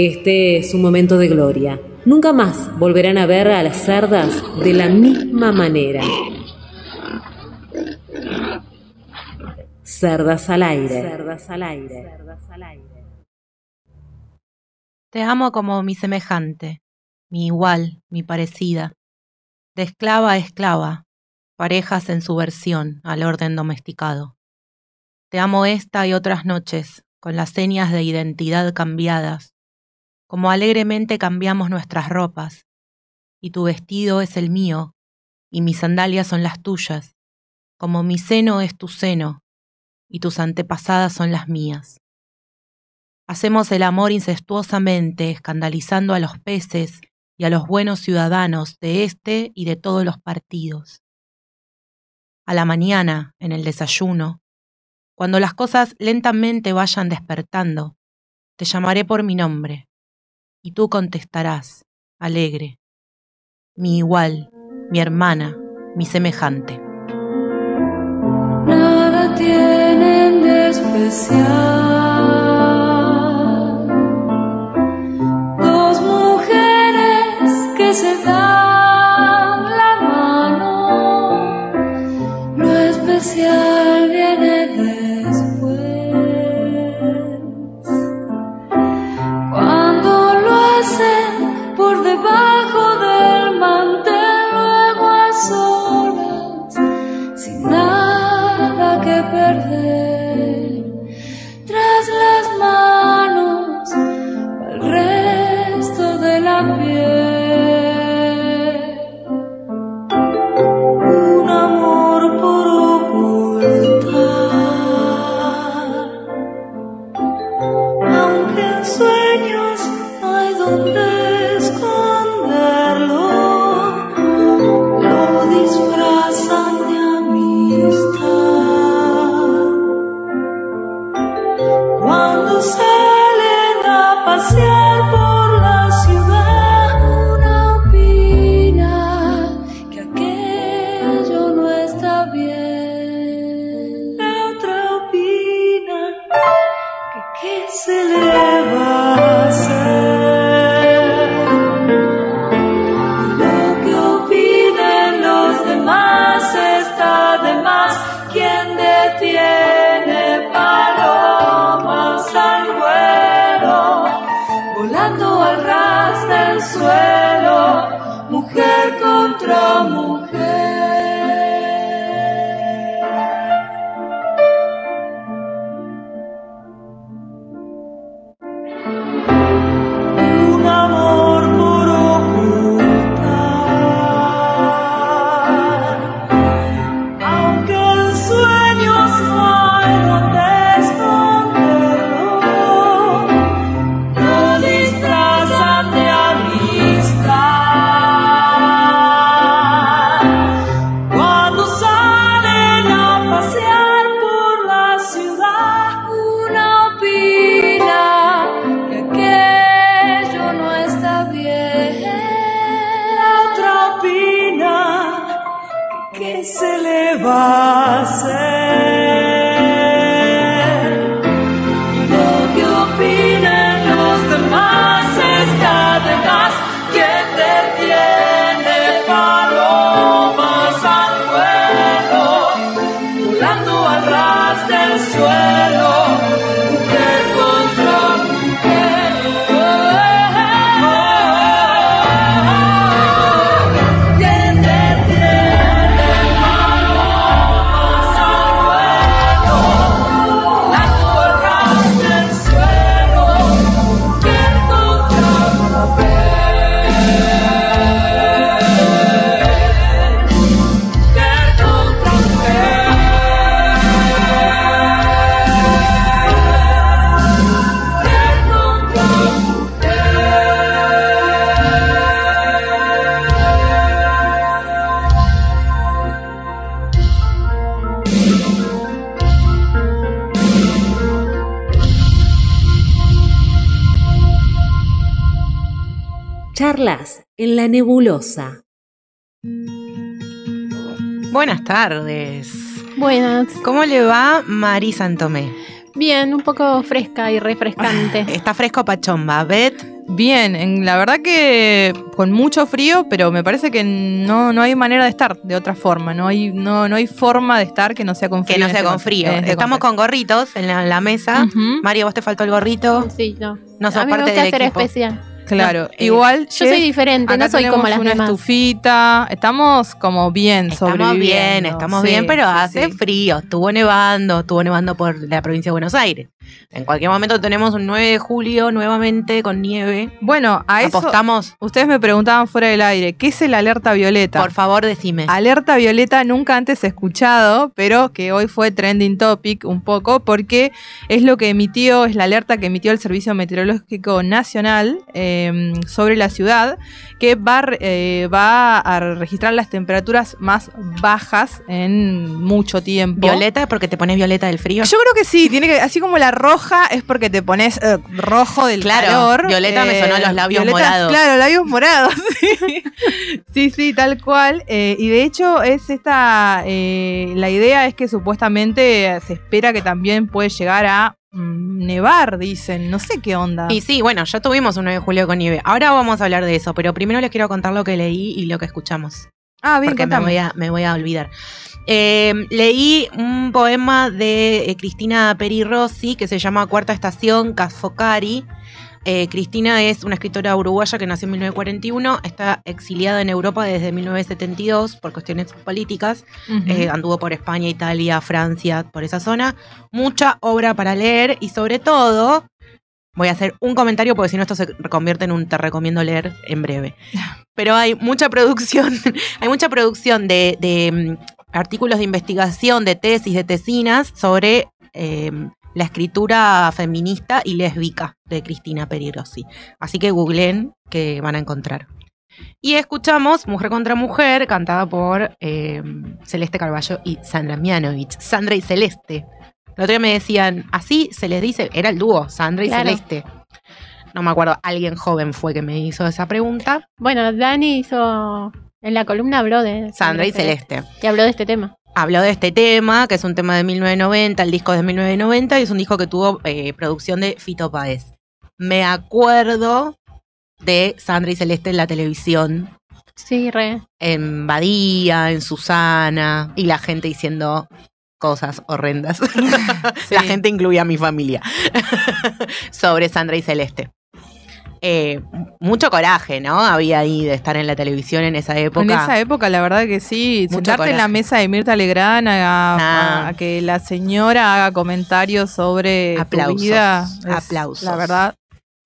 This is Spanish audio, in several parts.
Este es un momento de gloria. Nunca más volverán a ver a las cerdas de la misma manera. Cerdas al aire. Cerdas al aire. Cerdas al aire. Te amo como mi semejante, mi igual, mi parecida, de esclava a esclava, parejas en su versión al orden domesticado. Te amo esta y otras noches, con las señas de identidad cambiadas, como alegremente cambiamos nuestras ropas, y tu vestido es el mío, y mis sandalias son las tuyas, como mi seno es tu seno, y tus antepasadas son las mías. Hacemos el amor incestuosamente, escandalizando a los peces y a los buenos ciudadanos de este y de todos los partidos. A la mañana, en el desayuno, cuando las cosas lentamente vayan despertando, te llamaré por mi nombre, y tú contestarás, alegre, mi igual, mi hermana, mi semejante. Nada tienen de especial. se da tardes. Buenas. ¿Cómo le va Mari Santomé? Bien, un poco fresca y refrescante. Está fresco pachomba. Bet, Bien, en- la verdad que con mucho frío, pero me parece que no, no hay manera de estar de otra forma. No hay, no, no hay forma de estar que no sea con frío. que no sea este con frío. este Estamos contexto. con gorritos en la, la mesa. Ujú, Mario, ¿vos te faltó el gorrito? Sí, no. No sos a mí me parte gusta del equipo. especial. Claro, eh, igual Yo soy diferente, acá no soy como las una demás. estufita, estamos como bien Estamos bien, estamos Sí, bien, pero sí, hace sí. frío. Estuvo nevando, estuvo nevando por la provincia de Buenos Aires. En cualquier momento tenemos un 9 de julio nuevamente con nieve. Bueno, a eso Apostamos. ustedes me preguntaban fuera del aire, ¿qué es el alerta violeta? Por favor, decime. Alerta violeta nunca antes escuchado, pero que hoy fue trending topic un poco porque es lo que emitió, es la alerta que emitió el Servicio Meteorológico Nacional eh, sobre la ciudad, que va, eh, va a registrar las temperaturas más bajas en mucho tiempo. ¿Violeta? Porque te pones violeta del frío. Yo creo que sí, tiene que, así como la roja es porque te pones eh, rojo del Claro, calor. eh, violeta me sonó los labios morados. Claro, labios morados. Sí, sí, sí, tal cual. Eh, y de hecho es esta, eh, la idea es que supuestamente se espera que también puede llegar a mm, nevar, dicen. No sé qué onda. Y sí, bueno, ya tuvimos un 9 de julio con nieve. Ahora vamos a hablar de eso, pero primero les quiero contar lo que leí y lo que escuchamos. ah, bien, porque me voy, a, me voy a olvidar. Eh, leí un poema de eh, Cristina Peri Rossi que se llama Cuarta Estación, Casfocari. Eh, Cristina es una escritora uruguaya que nació en 1941, está exiliada en Europa desde 1972 por cuestiones políticas, eh, anduvo por España, Italia, Francia, por esa zona. Mucha obra para leer y sobre todo, voy a hacer un comentario porque si no esto se convierte en un te recomiendo leer en breve. Pero hay mucha producción, hay mucha producción de, de, mm, artículos de investigación, de tesis, de tesinas sobre eh, la escritura feminista y lésbica de Cristina Peri Rossi. Así que googleen que van a encontrar. Y escuchamos Mujer contra Mujer, cantada por eh, Celeste Carballo y Sandra Mianovich. Sandra y Celeste. El otro día me decían, así se les dice, era el dúo, Sandra y Claro. Celeste. No me acuerdo, alguien joven fue que me hizo esa pregunta. Bueno, Dani hizo. En la columna habló de. Sandra y Celeste. Y habló de este tema. Habló de este tema, que es un tema de 1990, el disco es de 1990 y es un disco que tuvo eh, producción de Fito Páez. Me acuerdo de Sandra y Celeste en la televisión, Sí, re. en Badía, en Susana, y la gente diciendo cosas horrendas. La gente incluía a mi familia. Sobre Sandra y Celeste. Eh, mucho coraje, ¿no? Había ahí de estar en la televisión en esa época. En esa época, la verdad que sí. Mucho Sentarte en la mesa de Mirta Legrand a, Ah. a- a que la señora haga comentarios sobre tu Aplausos, vida. es, aplausos. La verdad.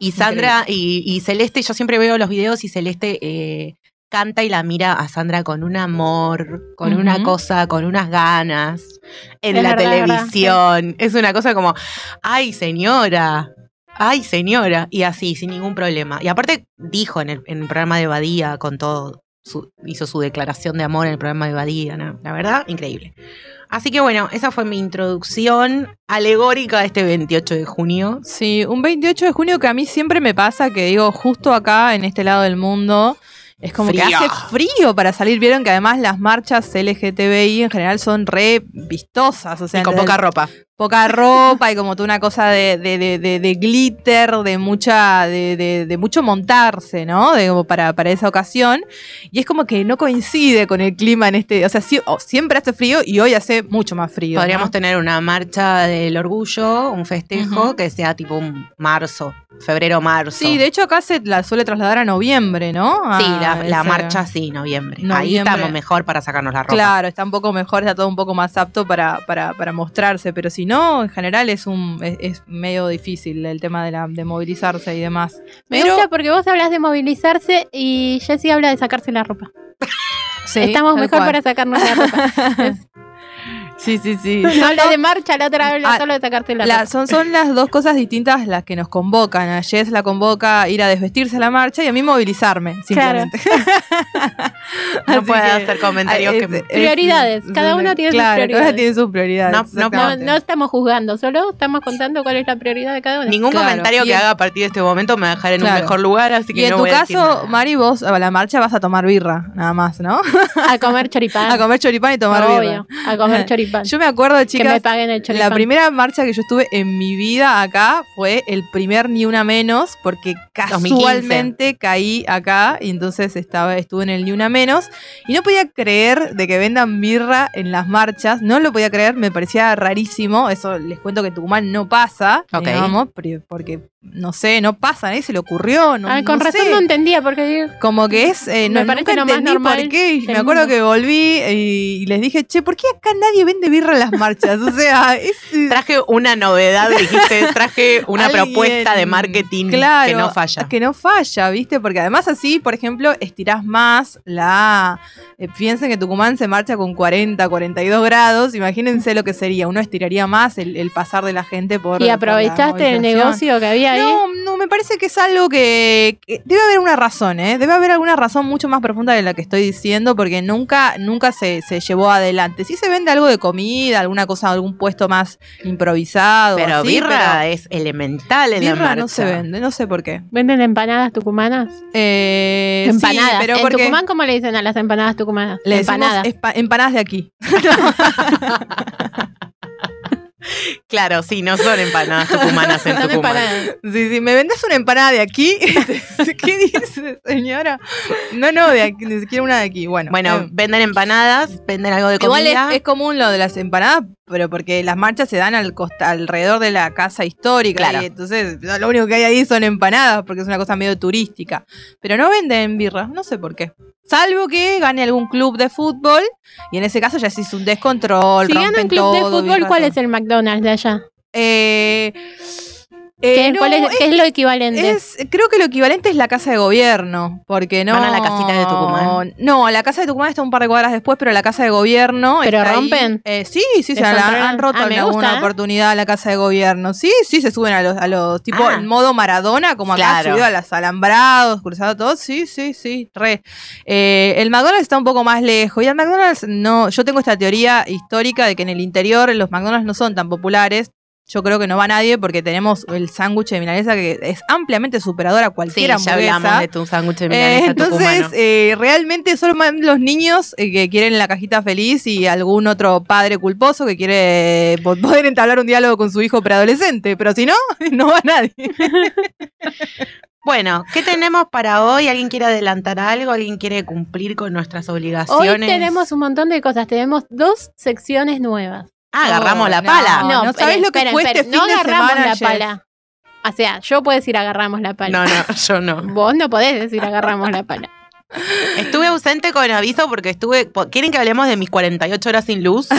Y Sandra y, y Celeste, yo siempre veo los videos y Celeste eh, canta y la mira a Sandra con un amor, con una cosa, con unas ganas en Es la verdad, es verdad, televisión. Es una cosa como, ay señora, ay señora, y así, sin ningún problema. Y aparte dijo en el, programa de Badía con todo, su- hizo su declaración de amor en el programa de Badía, ¿no? la verdad, increíble. Así que bueno, esa fue mi introducción alegórica a este 28 de junio. Sí, un 28 de junio que a mí siempre me pasa que digo, justo acá en este lado del mundo, es como que hace frío para salir. Vieron que además las marchas LGTBI en general son re vistosas. O sea, y con poca ropa. poca ropa y como toda una cosa de, de, de, glitter, de mucha, de, mucho montarse, ¿no? De, como para, para esa ocasión. Y es como que no coincide con el clima en este. O sea, sí- o siempre hace frío y hoy hace mucho más frío. Podríamos ¿no? tener una marcha del orgullo, un festejo que sea tipo un marzo, febrero-marzo. Sí, de hecho acá se la suele trasladar a noviembre, ¿no? A Sí, la, la marcha sí, noviembre. Ahí estamos mejor para sacarnos la ropa. Claro, está un poco mejor, está todo un poco más apto para, para, para mostrarse, pero si no, en general es un es, es medio difícil el tema de, la, de movilizarse y demás. Me gusta porque vos hablas de movilizarse y Jessy habla de sacarse la ropa. Sí, Estamos mejor cual. para sacarnos la ropa. Sí, sí, sí. No la de marcha, la otra habla Ah, solo de sacarte la, La- ropa. son, son las dos cosas distintas las que nos convocan. A Jess la convoca a ir a desvestirse a la marcha y a mí movilizarme, simplemente. No que- hacer comentarios que es- me- es- Prioridades, cada uno tiene sus claro, cada prioridades. uno tiene sus prioridades. No, estamos juzgando, solo estamos contando cuál es la prioridad de cada uno. Ningún Claro, comentario y que haga a partir de este momento me va a dejar en Claro. un mejor lugar, así que Y en no tu voy a decir caso. Mari, vos a la marcha vas a tomar birra, nada más, ¿no? A comer choripán. A comer choripán y tomar birra. Obvio, a comer choripán. Yo me acuerdo, que me chicas, paguen el choripán. la primera marcha que yo estuve en mi vida acá fue el primer Ni Una Menos, porque 2015. casualmente caí acá y entonces estaba, estuve en el Ni Una Menos y no podía creer de que vendan birra en las marchas, no lo podía creer, me parecía rarísimo, eso les cuento que en Tucumán no pasa, Ok. digamos, porque no sé, no pasa, a nadie se le ocurrió, no, Ah, con no razón sé. no entendía, porque digo, Como que es, eh, Me no, parece nunca lo más entendí normal por qué. Me acuerdo mundo. que volví y, les dije, che, ¿por qué acá nadie vende birra en las marchas? O sea, es... Traje una novedad, dijiste, traje una Alguien- propuesta de marketing Claro, que no falla. Que no falla, ¿viste? Porque además así, por ejemplo, estirás más la... eh, piensen que Tucumán se marcha con 40, 42 grados. Imagínense lo que sería. Uno estiraría más el, el pasar de la gente por... y por aprovechaste el negocio que había ahí. No, no, me parece que es algo que, que debe haber una razón, ¿eh? Debe haber alguna razón mucho más profunda de la que estoy diciendo, porque nunca, nunca se, se llevó adelante. Sí se vende algo de comida, alguna cosa, algún puesto más improvisado. Pero así, birra pero es elemental en la birra marcha. no se vende, no sé por qué. ¿Venden empanadas tucumanas? Eh, empanadas. Sí, pero en porque Tucumán, ¿cómo le dicen a las empanadas tucumanas? le decimos empanadas. empanadas de aquí. Claro, sí, no son empanadas tucumanas en Son Tucumán. empanadas. Sí, sí, ¿me vendes una empanada de aquí? ¿Qué dice, señora? No, no, de aquí, ni siquiera una de aquí. Bueno, Bueno, eh, venden empanadas, venden algo de Igual es, comida. es común lo de las empanadas, pero porque las marchas se dan al costa, alrededor de la casa histórica. Claro. Y entonces lo único que hay ahí son empanadas, porque es una cosa medio turística. Pero no venden birra, no sé por qué. Salvo que gane algún club de fútbol, y en ese caso ya se hizo un descontrol. Si gana un club de fútbol, ¿cuál todo. es el McDonald's de allá? Eh, ¿Qué, eh, no, cuál es, qué es lo equivalente? es- creo que lo equivalente es la casa de gobierno, porque no. ¿Van a la casita de Tucumán? No, la casa de Tucumán está un par de cuadras después, pero la casa de gobierno. ¿Pero rompen? Eh, sí, sí, se ¿Es la han roto Ah, en alguna gusta, ¿eh? oportunidad la casa de gobierno. Sí, sí, se suben a los, a los tipo Ah. en modo Maradona, como acá Claro. subido a los alambrados, cruzado todo. Sí, sí, sí, re. El McDonald's está un poco más lejos. Y el McDonald's no. Yo tengo esta teoría histórica de que en el interior los McDonald's no son tan populares. Yo creo que no va nadie porque tenemos el sándwich de milanesa que es ampliamente superador a Sí, cualquier ya hamburguesa. hablamos de tu sándwich de Eh, milanesa entonces, eh, realmente solo man- los niños eh, que quieren la cajita feliz y algún otro padre culposo que quiere po- poder entablar un diálogo con su hijo preadolescente. Pero si no, no va nadie. Bueno, ¿qué tenemos para hoy? ¿Alguien quiere adelantar algo? ¿Alguien quiere cumplir con nuestras Hoy obligaciones? tenemos un montón de cosas. Tenemos dos secciones nuevas. Ah, agarramos la No, pala. no. ¿sabés esperen, lo que esperen, fue este esperen. No fin de agarramos semana, la Jess? pala. O sea, yo puedo decir agarramos la pala. No, no, yo no. Vos no podés decir agarramos la pala. Estuve ausente con aviso porque estuve. ¿Quieren que hablemos de mis 48 horas sin luz?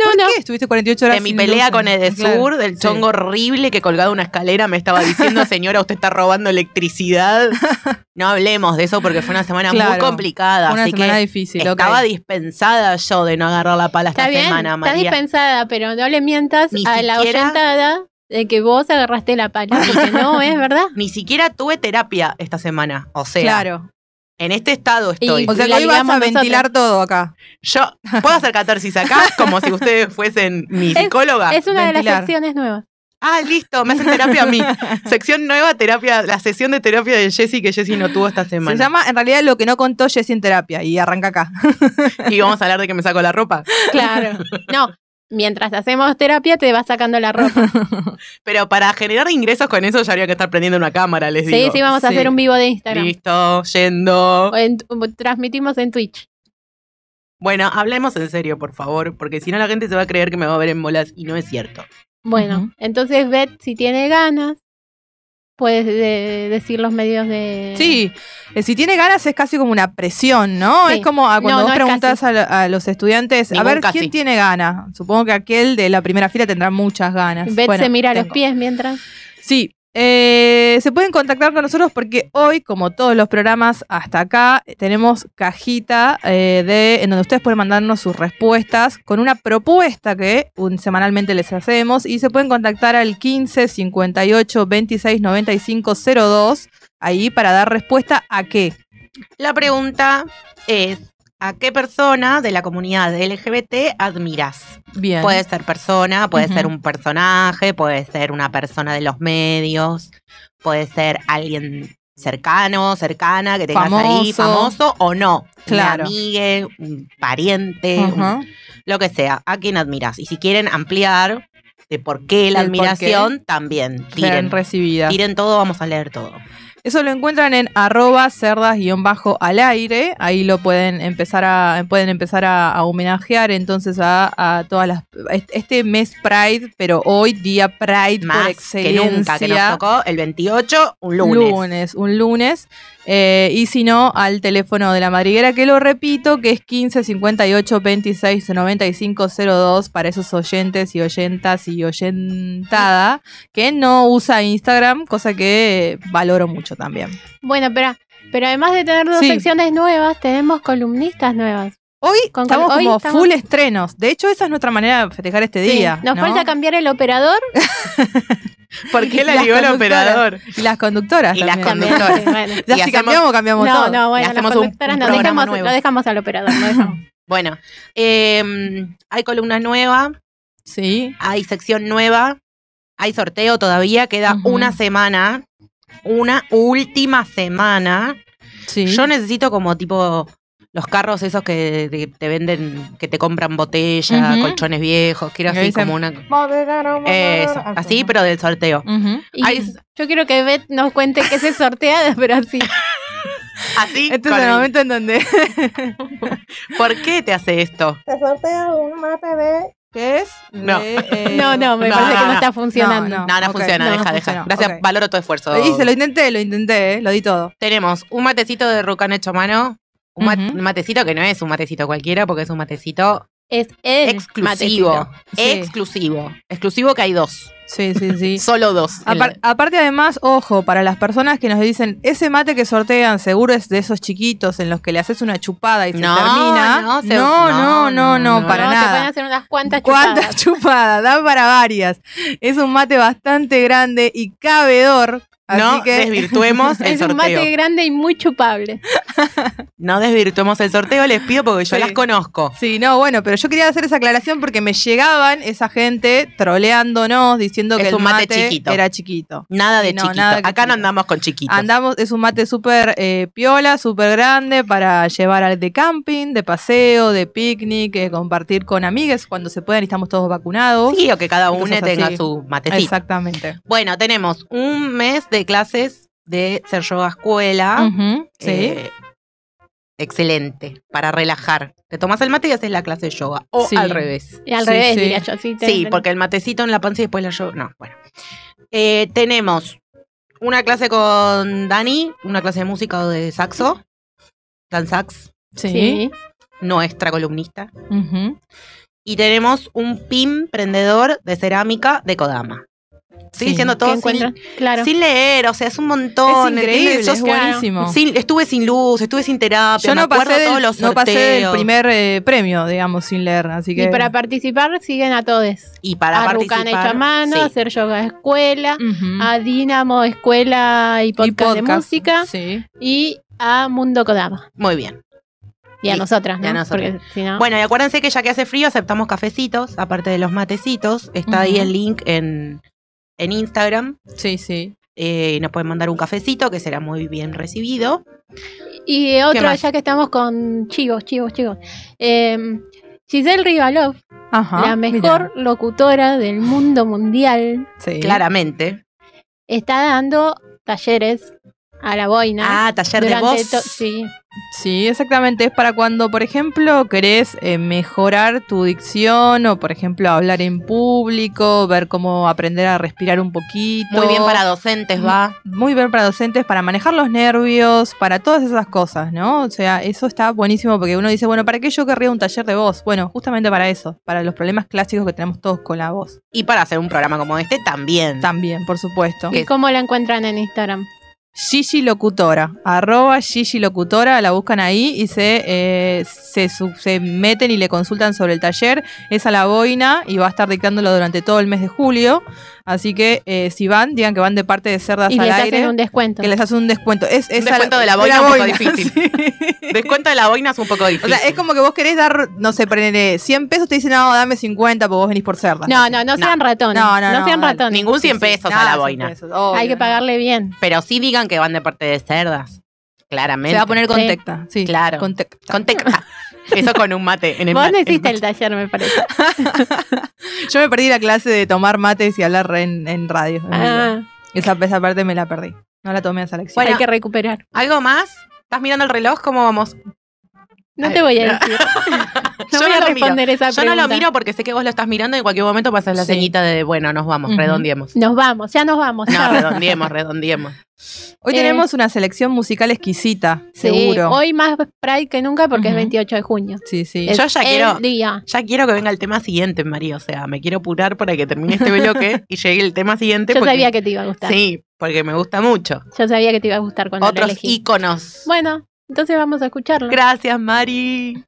No, ¿Por no. qué estuviste 48 horas De mi sin pelea luz? con Edesur, Claro, del sí. chongo horrible que colgado en una escalera me estaba diciendo, señora, usted está robando electricidad. No hablemos de eso porque fue una semana muy complicada. Fue una así semana que difícil. estaba dispensada yo de no agarrar la pala esta Está bien, semana, está María. dispensada, pero no le mientas Ni a la oyentada de que vos agarraste la pala. Porque no es verdad. Ni siquiera tuve terapia esta semana. O sea, Claro. En este estado estoy. O sea que hoy vas a ventilar nosotros. todo acá. Yo puedo hacer catarsis acá como si ustedes fuesen mi psicóloga. Es una de las secciones nuevas. Ah, listo, me hacen terapia a mí. Sección nueva, terapia, la sesión de terapia de Jessy que Jessy no tuvo esta semana. Se llama en realidad lo que no contó Jessy en terapia y arranca acá. Y vamos a hablar de que me saco la ropa. Claro. No, mientras hacemos terapia te vas sacando la ropa. Pero para generar ingresos con eso ya habría que estar prendiendo una cámara, les Sí, digo. sí, vamos a Sí. hacer un vivo de Instagram. Listo, yendo. En- transmitimos en Twitch. Bueno, hablemos en serio, por favor, porque si no la gente se va a creer que me va a ver en bolas y no es cierto. Bueno, entonces Bet, si tiene ganas, puedes de- decir los medios de... Sí, eh, si tiene ganas es casi como una presión, ¿no? Sí. Es como a cuando No, vos no preguntás a, a los estudiantes, a ver, casi. ¿quién tiene ganas? Supongo que aquel de la primera fila tendrá muchas ganas. Bet Bueno, se mira los tengo. pies mientras... Sí, Eh, se pueden contactar con nosotros porque hoy, como todos los programas hasta acá, tenemos cajita eh, de en donde ustedes pueden mandarnos sus respuestas con una propuesta que semanalmente les hacemos y se pueden contactar al 15 58 26 95 02 ahí para dar respuesta a qué. La pregunta es, ¿a qué persona de la comunidad LGBT admiras? Bien. Puede ser persona, puede ser un personaje, puede ser una persona de los medios, puede ser alguien cercano, cercana, que tengas ahí, Famoso. famoso o no. Claro. Un amigue, un pariente, un- lo que sea, a quien admiras. Y si quieren ampliar de por qué la El por qué. admiración, también tiren. recibidas. Tiren todo, vamos a leer todo. Eso lo encuentran en arroba cerdas-bajo al aire. Ahí lo pueden empezar a, pueden empezar a, a homenajear entonces a, a todas las. est- Este mes Pride, pero hoy día Pride por Más que excelencia. nunca, que nos tocó el 28, un lunes. un lunes. Eh, y si no, al teléfono de la madriguera, que lo repito, que es 15 58 26 95 02 para esos oyentes y oyentas y oyentada que no usa Instagram, cosa que valoro mucho también. Bueno, pero, pero además de tener dos Sí. secciones nuevas, tenemos columnistas nuevas. Hoy Con- estamos hoy como estamos- full estrenos. De hecho, esa es nuestra manera de festejar este Sí, día. Nos ¿no? falta cambiar el operador. ¿Por qué la ligó el operador? Y las conductoras. Y las conductoras. Bueno. Ya Y si hacemos- cambiamos, cambiamos No, todo. no, bueno, Y hacemos las conductoras un no, dejamos, nuevo. lo dejamos al operador. no dejamos. Bueno, eh, hay columna nueva, Sí. hay sección nueva, hay sorteo todavía, queda una semana, una última semana. Sí. Yo necesito como tipo los carros esos que te, te venden, que te compran botella, colchones viejos, quiero Que así como una... Eso, así, pero del sorteo. Y Hay- yo quiero que Beth nos cuente qué se sortea, pero así. Así, Este es el el- momento en donde ¿Por qué te hace esto? se sortea un mate de. ¿Qué es? No. Eh, No, no, me no, parece no, que no, no. está funcionando. No, No, funciona, No, deja, no deja. Gracias, valoro tu esfuerzo. Lo hice, lo intenté, lo intenté, eh, lo di todo. Tenemos un matecito de rucán hecho a mano. Un, matecito que no es un matecito cualquiera, porque es un matecito Es el exclusivo. matecito. Sí. Exclusivo. Exclusivo que hay dos. Sí, sí, sí. Solo dos. Apar- aparte, además, ojo, para las personas que nos dicen, ese mate que sortean seguro es de esos chiquitos en los que le haces una chupada y se No, termina. no, se- no, no, no, no, no, no, para no, Te pueden nada. hacer unas cuantas ¿Cuántas chupadas. chupadas? Da para varias. Es un mate bastante grande y cabedor. Así no que desvirtuemos el Es un sorteo. mate grande y muy chupable. No desvirtuemos el sorteo, les pido porque yo Sí. las conozco. Sí, no, bueno, pero yo quería hacer esa aclaración porque me llegaban esa gente troleándonos diciendo Es que el mate mate, chiquito. era chiquito. Nada de no, chiquito. nada Acá no andamos con chiquitos. Andamos, es un mate súper eh, piola, súper grande para llevar al de camping, de paseo, de picnic, eh, compartir con amigues cuando se puedan y estamos todos vacunados. Sí, o que cada uno Entonces, tenga así. su matecito. Exactamente. Bueno, tenemos un mes de clases de ser yoga escuela. Sí. Eh, excelente, para relajar. Te tomas el mate y haces la clase de yoga. O Sí. al revés. Y al Sí, revés, sí. diría yo. Sí, Sí, porque el matecito en la panza y después la yoga. No, bueno. Eh, tenemos una clase con Dani, una clase de música o de saxo. Dan Sax, sí. Sí. nuestra columnista. Y tenemos un pin prendedor de cerámica de Kodama. Estoy Sí. diciendo ¿Qué todo sin, encuentran? Claro. sin leer, o sea, es un montón. Es increíble, es claro. buenísimo. sin- estuve sin luz, estuve sin terapia. Yo me no acuerdo pasé, todos del, los no pasé sorteos. primer eh, premio, digamos, sin leer. Así que. Y para participar siguen a todos. Y para a participar. hecho a mano, sí. hacer yoga escuela, a Dinamo Escuela y podcast, Y de música Sí. y a Mundo Kodama. Muy bien. Y a Sí, nosotras, y a ¿no? nosotras. Porque si no. Bueno, y acuérdense que ya que hace frío aceptamos cafecitos, aparte de los matecitos. Está ahí el link en, en Instagram. Sí, sí. Eh, y nos pueden mandar un cafecito que será muy bien recibido. y otro, ya que estamos con chivos, chivos, chivos. Eh, Giselle Rivalov, Ajá. la mejor locutora del mundo mundial. Sí. Claramente. está dando talleres a la boina. Ah, taller de voz. Sí, Sí, exactamente. Es para cuando, por ejemplo, querés eh, mejorar tu dicción o, por ejemplo, hablar en público, ver cómo aprender a respirar un poquito. Muy bien para docentes, va. Muy bien para docentes, para manejar los nervios, para todas esas cosas, ¿no? O sea, eso está buenísimo porque uno dice, bueno, ¿para qué yo querría un taller de voz? Bueno, justamente para eso, para los problemas clásicos que tenemos todos con la voz. Y para hacer un programa como este también. También, por supuesto. ¿Y cómo la encuentran en Instagram? Gigi Locutora, arroba Gigi Locutora, la buscan ahí y se, eh, se, su- se meten y le consultan sobre el taller. Es a la boina y va a estar dictándolo durante todo el mes de julio. Así que eh, si van, digan que van de parte de Cerdas Y al les aire. hacen un descuento. que les hace un descuento. Es, es Un descuento de la boina un poco difícil. sí. Descuento de la boina es un poco O difícil. sea, es como que vos querés dar, no sé, ponele 100 pesos, te dicen, no, dame 50 porque vos venís por cerdas. No, no, no sean ratones. No, no, no, sean dale. ratones. Ningún 100 pesos a la boina. Hay que pagarle bien. Pero sí digan que van de parte de cerdas. Claramente. Se va a poner Sí. contacta, sí. Claro. Contacta. Contexta. Eso con un mate en el Vos mate. no hiciste el taller, me parece. Yo me perdí la clase de tomar mates y hablar en, en radio. Ah, Esa, esa parte me la perdí. No la tomé a esa lección. Bueno, hay que recuperar. ¿Algo más? ¿Estás mirando el reloj? ¿Cómo vamos? No te voy a decir. No Yo voy a no lo miro. responder esa Yo no lo pregunta. miro porque sé que vos lo estás mirando y en cualquier momento pasas la Sí. ceñita de, bueno, nos vamos, Ujú. redondiemos. Nos vamos, ya nos vamos. No, redondiemos, redondiemos. Hoy eh, tenemos una selección musical exquisita, Sí, seguro. hoy más Pride que nunca porque es Ujú. 28 de junio. Sí, sí. Es Yo ya quiero- día. Ya quiero que venga el tema siguiente, María. O sea, me quiero apurar para que termine este bloque y llegue el tema siguiente. Yo porque- sabía que te iba a gustar. Sí, porque me gusta mucho. Yo sabía que te iba a gustar cuando lo Otros elegí. íconos. Bueno, entonces vamos a escucharlo. Gracias, Mari.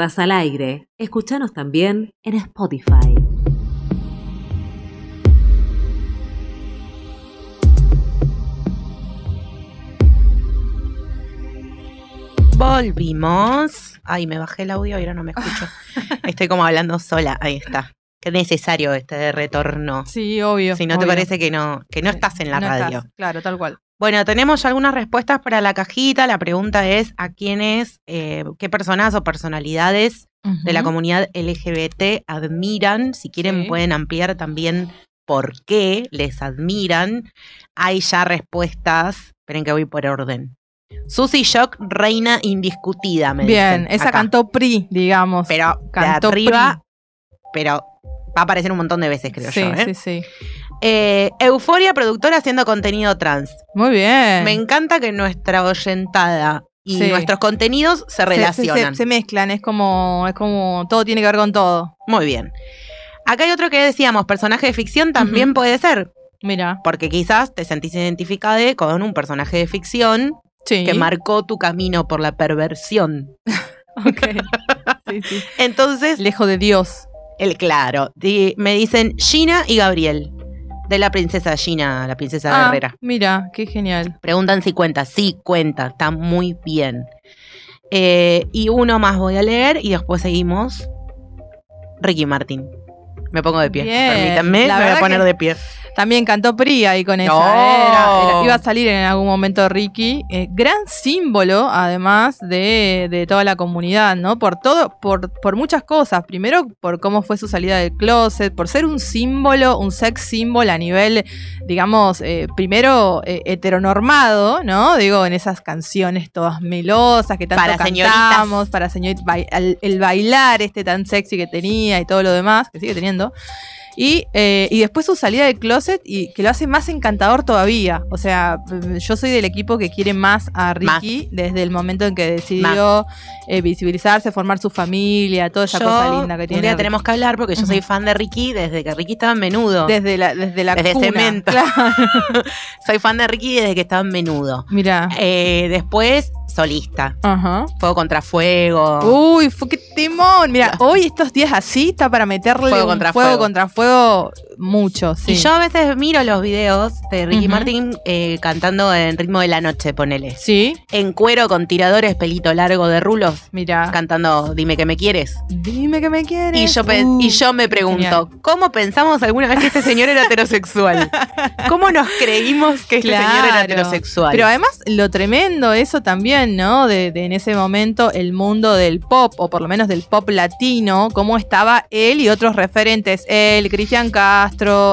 Al aire. Escúchanos también en Spotify. Volvimos. Ay, me bajé el audio y ahora no me escucho. Estoy como hablando sola. Ahí está. Qué necesario este retorno. Sí, obvio. Si no te parece que no, que no estás en la no radio. estás, Claro, tal cual. Bueno, tenemos ya algunas respuestas para la cajita. La pregunta es a quiénes, eh, qué personas o personalidades de la comunidad LGBT admiran. Si quieren Sí. pueden ampliar también por qué les admiran. Hay ya respuestas. Esperen que voy por orden. Susy Shock, reina indiscutida, me Bien, dicen esa acá. cantó PRI, digamos. Pero cantó de arriba, pero va a aparecer un montón de veces, creo sí, yo. ¿eh? sí, sí. Eh, Euforia, productora haciendo contenido trans. Muy bien. Me encanta que nuestra oyentada y Sí. nuestros contenidos se relacionan. Se, se mezclan, es como, es como todo tiene que ver con todo. Muy bien. Acá hay otro que decíamos, personaje de ficción también puede ser, Mira, porque quizás te sentís identificada con un personaje de ficción sí. que marcó tu camino por la perversión. Ok. sí, sí. Entonces, Lejos de Dios. el claro, di- me dicen Gina y Gabriel, de la princesa Gina, la princesa Ah, guerrera. mira, qué genial. Preguntan si cuenta. Sí, cuenta. Está muy bien. Eh, y uno más voy a leer y después seguimos. Ricky Martin. Me pongo de pie. Bien. Permítanme, La me voy verdad a poner que- de pie. También cantó PRI ahí con esa. No. Era- era- iba a salir en algún momento Ricky. Eh, gran símbolo, además, de, de toda la comunidad, ¿no? Por todo, por, por muchas cosas. Primero, por cómo fue su salida del closet, por ser un símbolo, un sex symbol a nivel, digamos, eh, primero eh, heteronormado, ¿no? Digo, en esas canciones todas melosas que tanto Para cantamos, para señoritas, bai- al- el bailar este tan sexy que tenía y todo lo demás, que sigue teniendo no y, eh, y después su salida del closet y que lo hace más encantador todavía. O sea, yo soy del equipo que quiere más a Ricky desde el momento en que decidió eh, visibilizarse, formar su familia, toda esa Yo, cosa linda que tiene. Un día tenemos que hablar porque yo soy fan de Ricky desde que Ricky estaba en menudo. Desde la, desde la Desde cuna. cemento. Claro. soy fan de Ricky desde que estaba en menudo. Mira. Eh, después, solista. Ajá. Fuego contra fuego. Uy, fue qué timón. Mira, hoy estos días así está para meterle Fuego un contra fuego, fuego. contra fuego 있어요. Mucho, sí. Y yo a veces miro los videos de Ricky. Martin eh, cantando en ritmo de la noche, ponele. Sí, En cuero con tiradores, pelito largo de rulos, mira. cantando Dime que me quieres. Dime que me quieres. Y yo, pe- Uh, y yo me pregunto, genial. ¿cómo pensamos alguna vez que este señor era heterosexual? ¿Cómo nos creímos que este señor era heterosexual? Pero además, lo tremendo eso también, ¿no? De, de en ese momento el mundo del pop, o por lo menos del pop latino, cómo estaba él y otros referentes, él, Cristian Castro,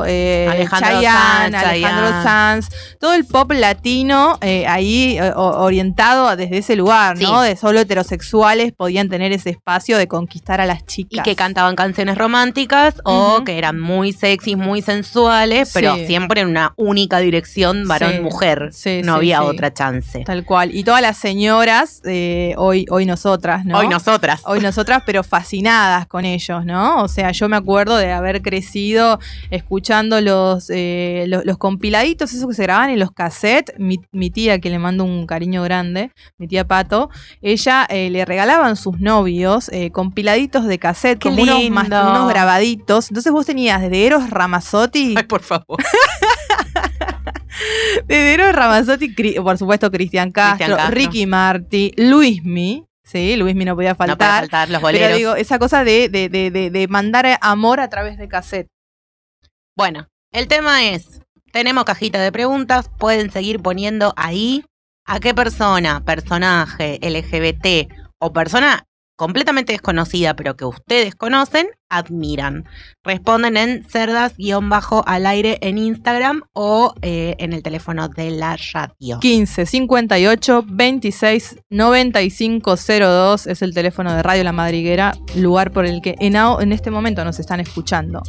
eh, Alejandro Chayanne, Sanz, Alejandro Chayanne. Sanz, todo el pop latino eh, ahí eh, orientado desde ese lugar, ¿no? De solo heterosexuales podían tener ese espacio de conquistar a las y chicas. que cantaban canciones románticas o que eran muy sexys, muy sensuales, pero Sí. siempre en una única dirección varón-mujer. Sí, no había otra chance. Tal cual. Y todas las señoras, eh, hoy, hoy nosotras, ¿no? Hoy nosotras. Hoy nosotras, pero fascinadas con ellos, ¿no? O sea, yo me acuerdo de haber crecido escuchando los, eh, los, los compiladitos, esos que se grababan en los cassettes. Mi, mi tía, que le mando un cariño grande, mi tía Pato, ella eh, le regalaban sus novios eh, compiladitos de cassette, Qué como unos, grabaditos. Entonces vos tenías desde Eros Ramazzotti, Ay, por favor. desde Eros Ramazzotti, por supuesto Cristian Castro, Cristian Castro. Ricky Marti, Luismi. Sí, Luismi no podía No puede faltar. faltar los Pero boleros. digo, esa cosa de, de, de, de, de mandar amor a través de cassette. Bueno, el tema es, tenemos cajita de preguntas, pueden seguir poniendo ahí a qué persona, personaje, LGBT o persona completamente desconocida pero que ustedes conocen, admiran. Responden en cerdas-al aire en Instagram o eh, en el teléfono de la radio. 15 58 26 95 02 es el teléfono de Radio La Madriguera, lugar por el que en, en este momento nos están escuchando.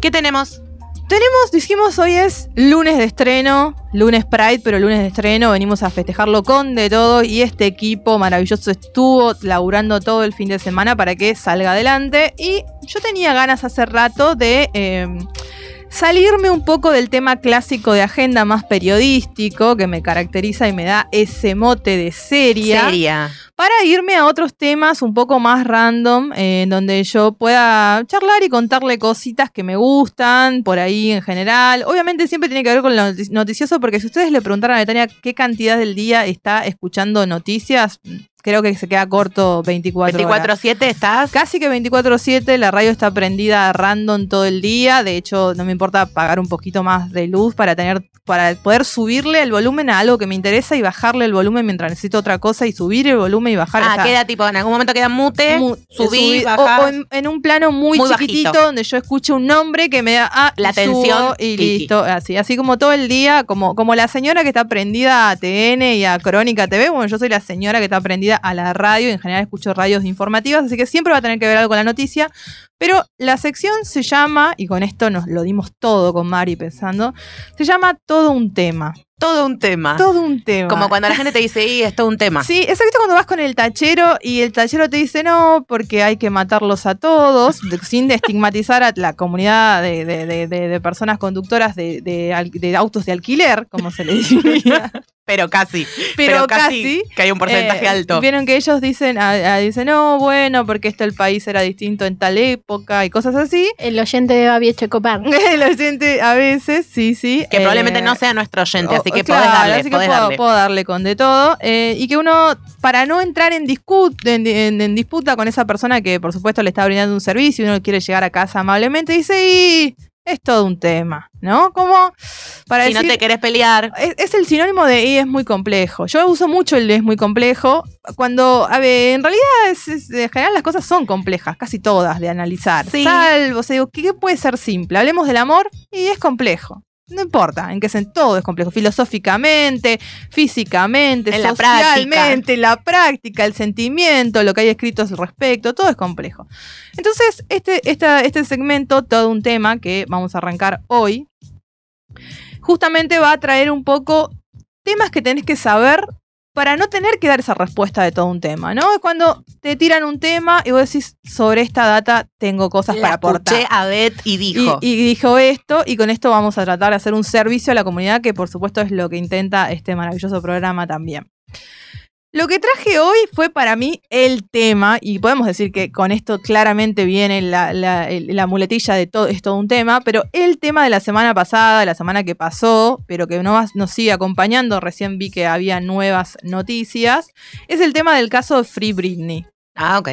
¿Qué tenemos? Tenemos, dijimos, hoy es lunes de estreno, lunes Pride, pero lunes de estreno, venimos a festejarlo con de todo y este equipo maravilloso estuvo laburando todo el fin de semana para que salga adelante y yo tenía ganas hace rato de... eh, salirme un poco del tema clásico de agenda más periodístico que me caracteriza y me da ese mote de seria, Seria. para irme a otros temas un poco más random, eh, en donde yo pueda charlar y contarle cositas que me gustan, por ahí en general. Obviamente siempre tiene que ver con lo notic- noticioso, porque si ustedes le preguntaran a Betania qué cantidad del día está escuchando noticias, creo que se queda corto 24 horas. 24-7 estás. Casi que 24/7, la radio está prendida random todo el día. De hecho, no me importa pagar un poquito más de luz para tener para poder subirle el volumen a algo que me interesa y bajarle el volumen mientras necesito otra cosa y subir el volumen y bajar. Ah, o sea, queda tipo, en algún momento queda mute, mu- subí, subí- bajás. o, o en, en un plano muy, Muy chiquitito bajito. donde yo escucho un nombre que me da ah, La atención, y listo así así como todo el día como como la señora que está prendida a TN y a Crónica TV bueno yo soy la señora que está prendida a la radio en general escucho radios informativas así que siempre va a tener que ver algo con la noticia pero la sección se llama y con esto nos lo dimos todo con Mari pensando se llama todo un tema Todo un tema. todo un tema Como cuando la gente te dice, y es todo un tema. Sí, es visto cuando vas con el tachero y el tachero te dice no, porque hay que matarlos a todos, de- sin estigmatizar a la comunidad de, de- de- de- de personas conductoras de, de al- de autos de alquiler, como se le diría. Pero casi. Pero, casi. Que hay un porcentaje Eh, alto. Vieron que ellos dicen, ah, ah, dicen, no, bueno, porque esto el país era distinto en tal época y cosas así. El oyente de Babi Echecopar. El oyente a veces, sí, sí. Que probablemente eh, no sea nuestro oyente, así Oh, que claro, podés darle, así que puedo, darle. puedo darle con de todo. eh, y que uno, para no entrar en, discu- en, en- en disputa con esa persona que por supuesto le está brindando un servicio y uno quiere llegar a casa amablemente, dice, y es todo un tema, ¿no? Como para si no te querés pelear, es, es el sinónimo de y es muy complejo. Yo uso mucho el de es muy complejo. Cuando, a ver, en realidad, es, es- en general las cosas son complejas, casi todas de analizar. Sí. Salvo, o sea, digo, ¿qué, qué puede ser simple? Hablemos del amor y es complejo. No importa, en qué sentido todo es complejo. Filosóficamente, físicamente, En la socialmente, la práctica, el sentimiento, lo que hay escrito al respecto, todo es complejo. Entonces, este, esta- este segmento, todo un tema que vamos a arrancar hoy, justamente va a traer un poco temas que tenés que saber para no tener que dar esa respuesta de todo un tema, ¿no? Es cuando te tiran un tema y vos decís, sobre esta data tengo cosas la para aportar. a Y, dijo. y dijo esto, y con esto vamos a tratar de hacer un servicio a la comunidad, que por supuesto es lo que intenta este maravilloso programa también. Lo que traje hoy fue para mí el tema, y podemos decir que con esto claramente viene la, la- muletilla de todo, es todo un tema, pero el tema de la semana pasada, la semana que pasó, pero que no nos sigue acompañando, recién vi que había nuevas noticias, es el tema del caso de Free Britney. ah, ok.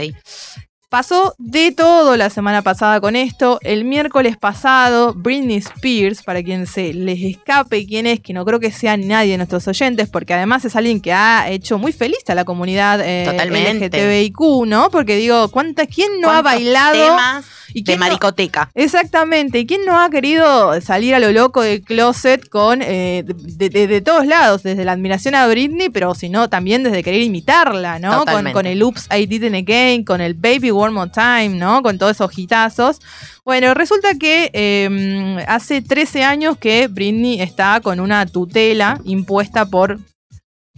Pasó de todo la semana pasada con esto. El miércoles pasado, Britney Spears, para quien se les escape quién es, que no creo que sea nadie de nuestros oyentes, porque además es alguien que ha hecho muy feliz a la comunidad eh. LGTBIQ, ¿no? Porque digo, ¿cuánta, ¿quién no ha ¿Cuántos bailado? Temas ¿Y de no- maricoteca. Exactamente. ¿Y quién no ha querido salir a lo loco del closet con eh, de, de- de todos lados? Desde la admiración a Britney, pero si no, también desde querer imitarla, ¿no? Con, el Oops, I Did It Again, con el Baby One More Time, ¿no? Con todos esos hitazos. Bueno, resulta que eh, hace 13 años que Britney está con una tutela impuesta por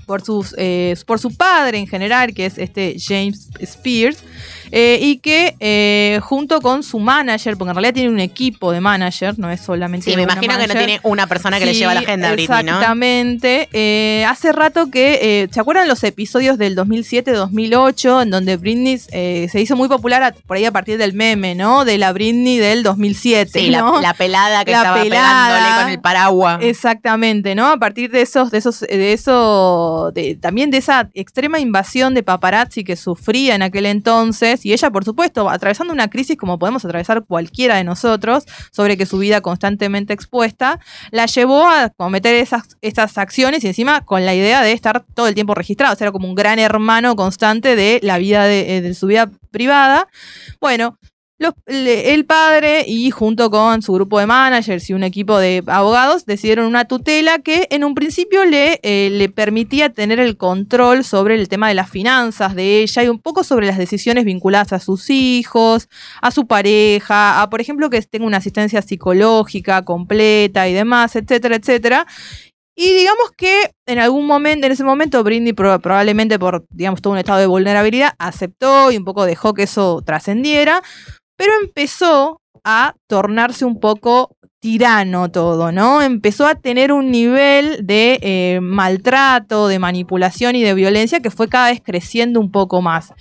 por, sus, eh, por su padre en general, que es este James Spears, eh, y que eh, junto con su manager, porque en realidad tiene un equipo de manager, no es solamente Sí, me imagino que no tiene una persona que le Sí, lleva la agenda a Britney, ¿no? Exactamente. Eh, hace rato que, eh, ¿se acuerdan los episodios del 2007-2008 en donde Britney eh, se hizo muy popular a- por ahí a partir del meme, ¿no? De la Britney del 2007, Sí, la, ¿no? la pelada que La estaba pelada. pegándole con el paraguas. Exactamente, ¿no? A partir de esos, de esos, de eso, de- también de esa extrema invasión de paparazzi que sufría en aquel entonces, y ella, por supuesto, atravesando una crisis como podemos atravesar cualquiera de nosotros, sobre que su vida constantemente expuesta, la llevó a cometer esas, acciones y encima con la idea de estar todo el tiempo registrado, o sea, era como un gran hermano constante de la vida de, eh, de su vida privada. Bueno, los- el padre y junto con su grupo de managers y un equipo de abogados decidieron una tutela que en un principio le, eh, le permitía tener el control sobre el tema de las finanzas de ella y un poco sobre las decisiones vinculadas a sus hijos, a su pareja, a por ejemplo que tenga una asistencia psicológica completa y demás, etcétera, etcétera. Y digamos que en algún momento, en ese momento, Britney pro- probablemente por, digamos, todo un estado de vulnerabilidad, aceptó y un poco dejó que eso trascendiera, pero empezó a tornarse un poco tirano todo, ¿no? Empezó a tener un nivel de eh, maltrato, de manipulación y de violencia que fue cada vez creciendo un poco más.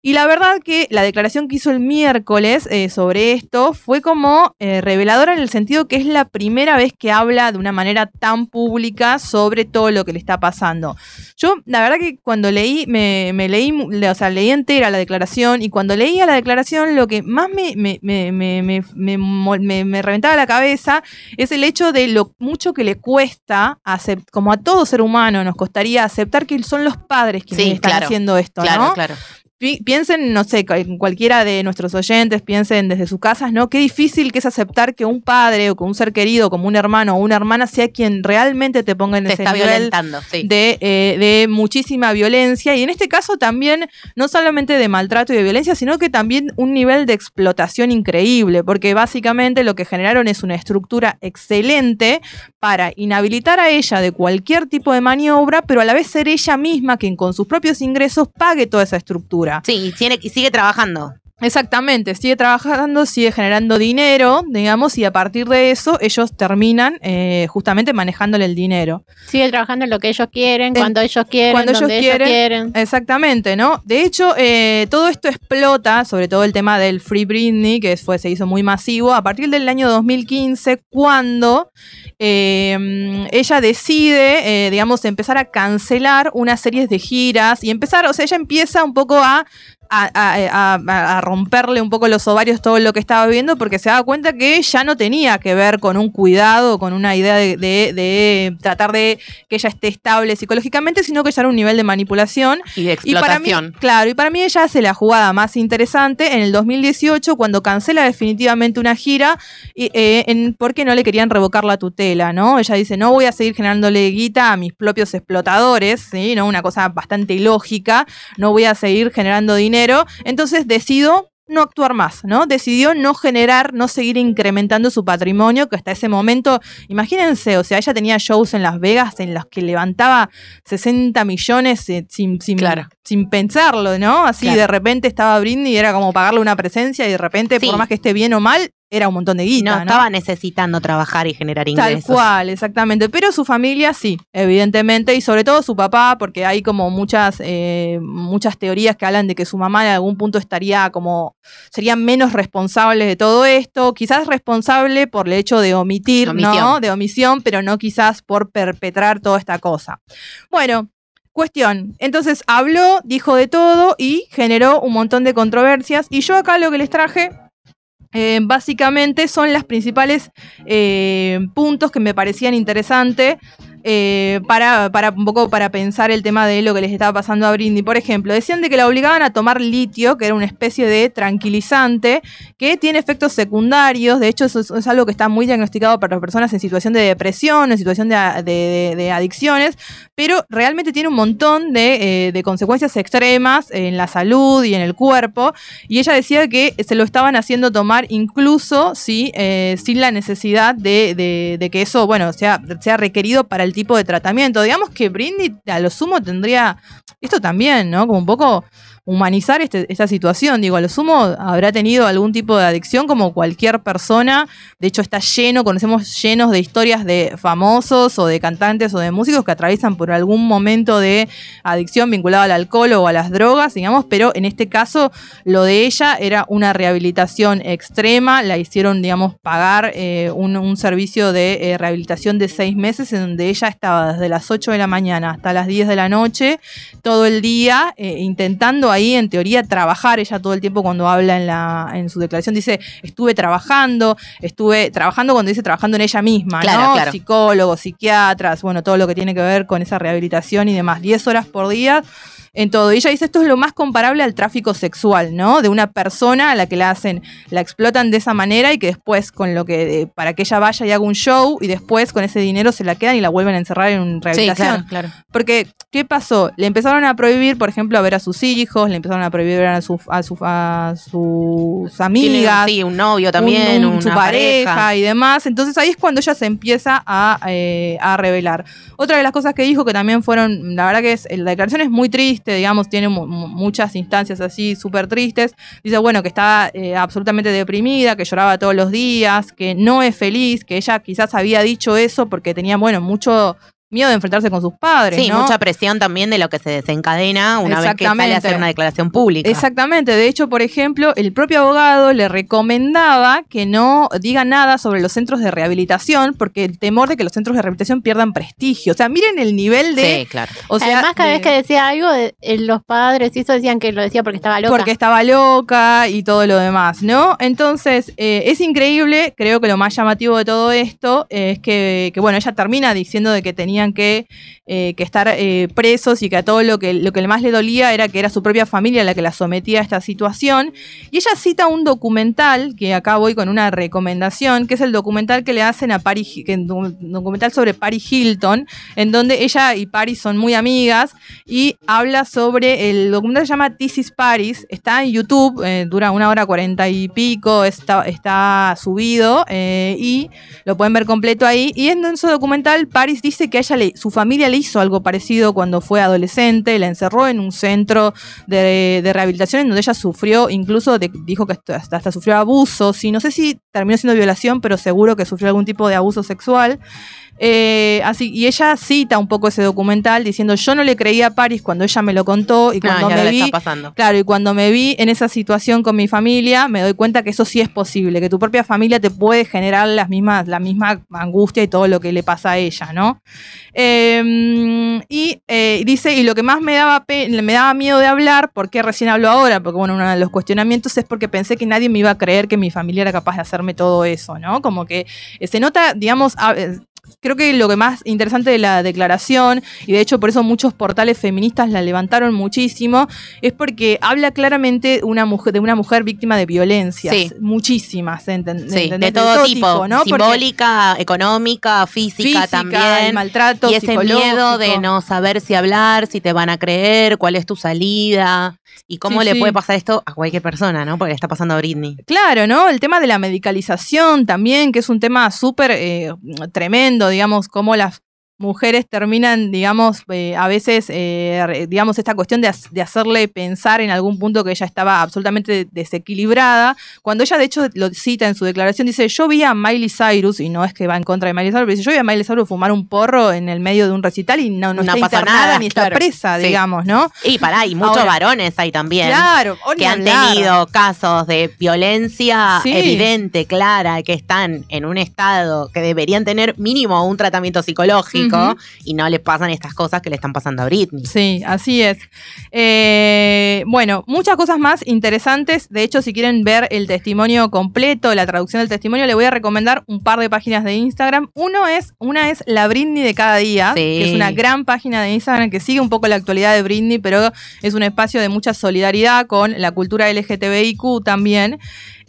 Y la verdad que la declaración que hizo el miércoles eh, sobre esto fue como eh, reveladora en el sentido que es la primera vez que habla de una manera tan pública sobre todo lo que le está pasando. Yo, la verdad que cuando leí, me, leí, o sea, leí entera la declaración y cuando leía la declaración lo que más me, me- me reventaba la cabeza es el hecho de lo mucho que le cuesta, acep- como a todo ser humano nos costaría aceptar que son los padres quienes Sí, están claro. haciendo esto, Claro, ¿no? claro. Pi- Piensen, no sé, en cualquiera de nuestros oyentes, piensen desde sus casas, ¿no? Qué difícil que es aceptar que un padre o que un ser querido, como un hermano o una hermana, sea quien realmente te ponga en Te ese está nivel violentando, sí. de, eh, de muchísima violencia y en este caso también no solamente de maltrato y de violencia, sino que también un nivel de explotación increíble, porque básicamente lo que generaron es una estructura excelente para inhabilitar a ella de cualquier tipo de maniobra, pero a la vez ser ella misma quien con sus propios ingresos pague toda esa estructura. Sí, y, tiene- y sigue trabajando. Exactamente, sigue trabajando, sigue generando dinero, digamos, y a partir de eso ellos terminan eh, justamente manejándole el dinero. Sigue trabajando en lo que ellos quieren, En- cuando ellos quieren, cuando ellos donde ellos quieren. quieren. Exactamente, ¿no? De hecho, eh, todo esto explota, sobre todo el tema del Free Britney, que fue, se hizo muy masivo, a partir del año 2015, cuando eh, ella decide, eh, digamos, empezar a cancelar una serie de giras y empezar, o sea, ella empieza un poco a a, a- a- a romperle un poco los ovarios todo lo que estaba viviendo porque se daba cuenta que ya no tenía que ver con un cuidado, con una idea de, de- de tratar de que ella esté estable psicológicamente, sino que ya era un nivel de manipulación. Y de Y para mí, explotación. claro, y para mí ella hace la jugada más interesante en el 2018 cuando cancela definitivamente una gira y, eh, en, porque no le querían revocar la tutela, ¿no? Ella dice, no voy a seguir generándole guita a mis propios explotadores, ¿sí? ¿no? Una cosa bastante ilógica, no voy a seguir generando dinero, entonces decido no actuar más, ¿no? Decidió no generar, no seguir incrementando su patrimonio, que hasta ese momento, imagínense, o sea, ella tenía shows en Las Vegas en los que levantaba 60 millones eh, sin, sin, Claro. sin pensarlo, ¿no? Así Claro. de repente estaba Britney y era como pagarle una presencia y de repente, Sí. por más que esté bien o mal, era un montón de guita, no, ¿no? estaba necesitando trabajar y generar Tal ingresos. cual, exactamente. Pero su familia sí, evidentemente, y sobre todo su papá, porque hay como muchas, eh, muchas teorías que hablan de que su mamá en algún punto estaría como, sería menos responsable de todo esto, quizás responsable por el hecho de omitir, ¿no? De omisión, pero no quizás por perpetrar toda esta cosa. Bueno. Cuestión, entonces habló, dijo de todo y generó un montón de controversias. Y yo acá lo que les traje eh, básicamente son las principales eh, puntos que me parecían interesantes eh, para, para un poco para pensar el tema de lo que les estaba pasando a Brindy. Por ejemplo, decían de que la obligaban a tomar litio, que era una especie de tranquilizante, que tiene efectos secundarios. De hecho, es, algo que está muy diagnosticado para las personas en situación de depresión, en situación de, adicciones, pero realmente tiene un montón de, eh, de consecuencias extremas en la salud y en el cuerpo. Y ella decía que se lo estaban haciendo tomar incluso si, eh, sin la necesidad de que eso, bueno, sea, sea requerido para el tipo de tratamiento. Digamos que Brindy a lo sumo tendría, esto también, ¿no? Como un poco humanizar este- esta situación. Digo, a lo sumo habrá tenido algún tipo de adicción como cualquier persona. De hecho, está lleno, conocemos llenos de historias de famosos o de cantantes o de músicos que atraviesan por algún momento de adicción vinculada al alcohol o a las drogas, digamos, pero en este caso lo de ella era una rehabilitación extrema, la hicieron, digamos, pagar eh, un, servicio de eh, rehabilitación de seis meses en donde ella estaba desde las 8 de la mañana hasta las 10 de la noche, todo el día, eh, intentando ahí, en teoría, trabajar. Ella todo el tiempo cuando habla en, la, en su declaración dice, estuve trabajando, estuve trabajando cuando dice trabajando en ella misma, Claro, ¿no? claro. Psicólogos, psiquiatras, bueno, todo lo que tiene que ver con esa rehabilitación y demás. 10 horas por día en todo. Y ella dice, esto es lo más comparable al tráfico sexual, ¿no? De una persona a la que la hacen, la explotan de esa manera y que después con lo que, eh, para que ella vaya y haga un show y después con ese dinero se la quedan y la vuelven a encerrar en una Sí, rehabilitación. claro, claro. Porque, ¿qué pasó? Le empezaron a prohibir, por ejemplo, a ver a sus hijos, le empezaron a prohibir ver a, su- a, su- a sus amigas sí, un novio también, un- un- una su pareja, pareja. y demás. Entonces ahí es cuando ella se empieza a, eh, a revelar. Otra de las cosas que dijo que también fueron, la verdad que es, la declaración es muy triste, triste, digamos, tiene mu- mu- muchas instancias así súper tristes. Dice, bueno, que estaba eh, absolutamente deprimida, que lloraba todos los días, que no es feliz, que ella quizás había dicho eso porque tenía, bueno, mucho miedo de enfrentarse con sus padres. Sí, ¿no? mucha presión también de lo que se desencadena una vez que sale a hacer una declaración pública. Exactamente, de hecho, por ejemplo, el propio abogado le recomendaba que no diga nada sobre los centros de rehabilitación porque el temor de que los centros de rehabilitación pierdan prestigio. O sea, miren el nivel de... Sí, claro. O sea, Además, cada de- vez que decía algo, eh, los padres y eso decían que lo decía porque estaba loca. porque estaba loca y todo lo demás, ¿no? Entonces, eh, es increíble, creo que lo más llamativo de todo esto es que, que, bueno, ella termina diciendo de que que, eh, estar eh, presos y que a todo lo que, lo que más le dolía era que era su propia familia la que la sometía a esta situación. Y ella cita un documental, que acá voy con una recomendación, que es el documental que le hacen a Paris, un documental sobre Paris Hilton, en donde ella y Paris son muy amigas y habla sobre el documental se llama This is Paris, está en YouTube, eh, dura una hora cuarenta y pico, está, está subido eh, y lo pueden ver completo ahí. Y en ese documental Paris dice que a le- su familia le hizo algo parecido cuando fue adolescente, la encerró en un centro de, rehabilitación en donde ella sufrió, incluso dijo que hasta, hasta- sufrió abuso, sí, no sé si terminó siendo violación, pero seguro que sufrió algún tipo de abuso sexual. Eh, así, y ella cita un poco ese documental diciendo yo no le creía a Paris cuando ella me lo contó y No, cuando me vi. Claro, y cuando me vi en esa situación con mi familia, me doy cuenta que eso sí es posible, que tu propia familia te puede generar las mismas, la misma angustia y todo lo que le pasa a ella, ¿no? Eh, y eh, dice, y lo que más me daba, me daba miedo de hablar, ¿por qué recién hablo ahora? Porque bueno, uno de los cuestionamientos es porque pensé que nadie me iba a creer que mi familia era capaz de hacerme todo eso, ¿no? Como que eh, se nota, digamos, a- Creo que lo que más interesante de la declaración, y de hecho por eso muchos portales feministas la levantaron muchísimo, es porque habla claramente una mujer, de una mujer víctima de violencias. Sí. Muchísimas, enten- Sí, ¿entendés? de todo, tipo, ¿no? Porque simbólica, económica, física, física, también. el maltrato y ese miedo de no saber si hablar, si te van a creer, cuál es tu salida y cómo Sí, le puede pasar esto a cualquier persona, ¿no? Porque le está pasando a Britney. Claro, ¿no? El tema de la medicalización también, que es un tema súper eh, tremendo, digamos, cómo las mujeres terminan, digamos, eh, a veces, eh, digamos, esta cuestión de, ha- de hacerle pensar en algún punto que ella estaba absolutamente desequilibrada, cuando ella de hecho lo cita en su declaración, dice, yo vi a Miley Cyrus, y no es que va en contra de Miley Cyrus, pero dice, yo vi a Miley Cyrus fumar un porro en el medio de un recital y no, no, No está pasa nada, ni está claro. presa, Sí. digamos, ¿no? Y pará, y muchos Ahora- varones hay también. Claro, o ni que han tenido casos de violencia Sí. evidente, clara, que están en un estado que deberían tener mínimo un tratamiento psicológico Y no les pasan estas cosas que le están pasando a Britney. Sí, así es. Eh, bueno, muchas cosas más interesantes. De hecho, si quieren ver el testimonio completo, la traducción del testimonio, le voy a recomendar un par de páginas de Instagram. Uno es, una es la Britney de cada día, Sí. que es una gran página de Instagram que sigue un poco la actualidad de Britney, pero es un espacio de mucha solidaridad con la cultura LGTBIQ también.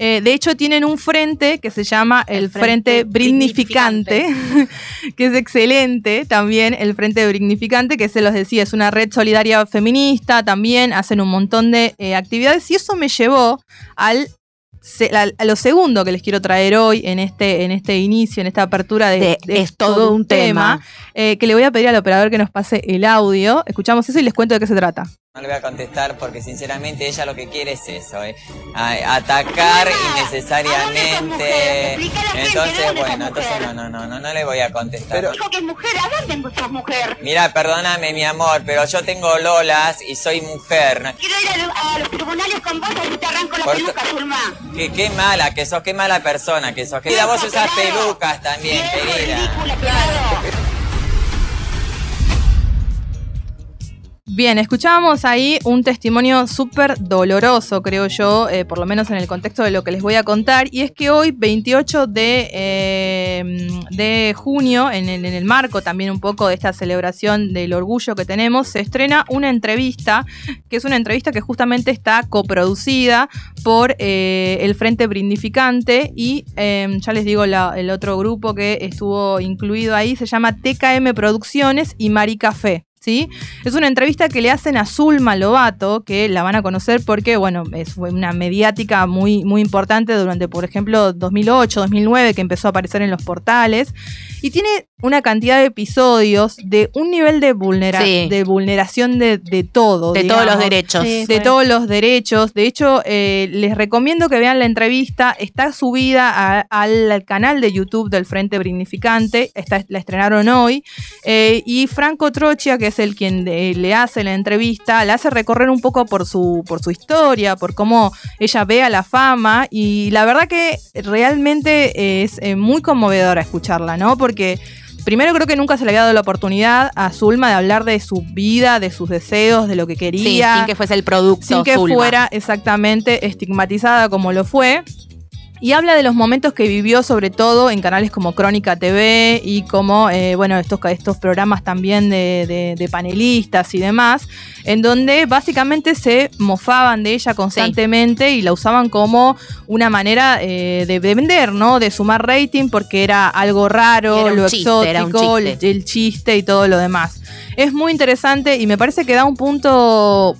Eh, de hecho, tienen un frente que se llama el, El Frente, Frente Britnificante, que es excelente también, el Frente Britnificante, que se los decía, es una red solidaria feminista, también hacen un montón de eh, actividades y eso me llevó al a, lo segundo que les quiero traer hoy en este, en este inicio, en esta apertura de, De de es todo un tema. eh, que le voy a pedir al operador que nos pase el audio. Escuchamos eso y les cuento de qué se trata. No le voy a contestar porque sinceramente ella lo que quiere es eso, eh, a- atacar innecesariamente. Entonces, bueno, entonces no, no, no, no, no le voy a contestar. Dijo que es mujer, ¿a dónde sos mujer? Mira, perdóname mi amor, pero yo tengo lolas y soy mujer. Quiero ir a, lo- a los tribunales con vos y te arranco la peluca, Zulma. Qué, qué mala que sos, qué mala persona que sos. Querida, vos usas pelucas también, querida. Bien, escuchábamos ahí un testimonio súper doloroso, creo yo, eh, por lo menos en el contexto de lo que les voy a contar, y es que hoy, 28 de, eh, de junio, en el, marco también un poco de esta celebración del orgullo que tenemos, se estrena una entrevista, que es una entrevista que justamente está coproducida por eh, el Frente Brindificante y ya les digo el otro grupo que estuvo incluido ahí, se llama TKM Producciones y Mari Café. ¿Sí? Es una entrevista que le hacen a Zulma Lobato, que la van a conocer porque, bueno, es fue una mediática muy, muy importante durante, por ejemplo, 2008, 2009, que empezó a aparecer en los portales. Y tiene una cantidad de episodios de un nivel de, vulnera Sí. de vulneración de, de todo. De todos los derechos. Sí. de todos los derechos. De hecho, eh, les recomiendo que vean la entrevista. Está subida a- al, al canal de YouTube del Frente Brignificante. Está, la estrenaron hoy. Eh, y Franco Trochia, que es el quien eh, le hace la entrevista, la hace recorrer un poco por su, por su historia, por cómo ella ve a la fama. Y la verdad que realmente es eh, muy conmovedora escucharla, ¿no? Porque Primero creo que nunca se le había dado la oportunidad a Zulma de hablar de su vida, de sus deseos, de lo que Sí, quería sin que fuese el producto. sin que Zulma. fuera exactamente estigmatizada como lo fue. Y habla de los momentos que vivió, sobre todo en canales como Crónica TV y como, eh, bueno, estos, estos programas también de, de- de panelistas y demás, en donde básicamente se mofaban de ella constantemente y la usaban como una manera eh, de, de vender, ¿no? De sumar rating porque era algo raro, Era lo chiste, exótico, el chiste y todo lo demás. Es muy interesante y me parece que da un punto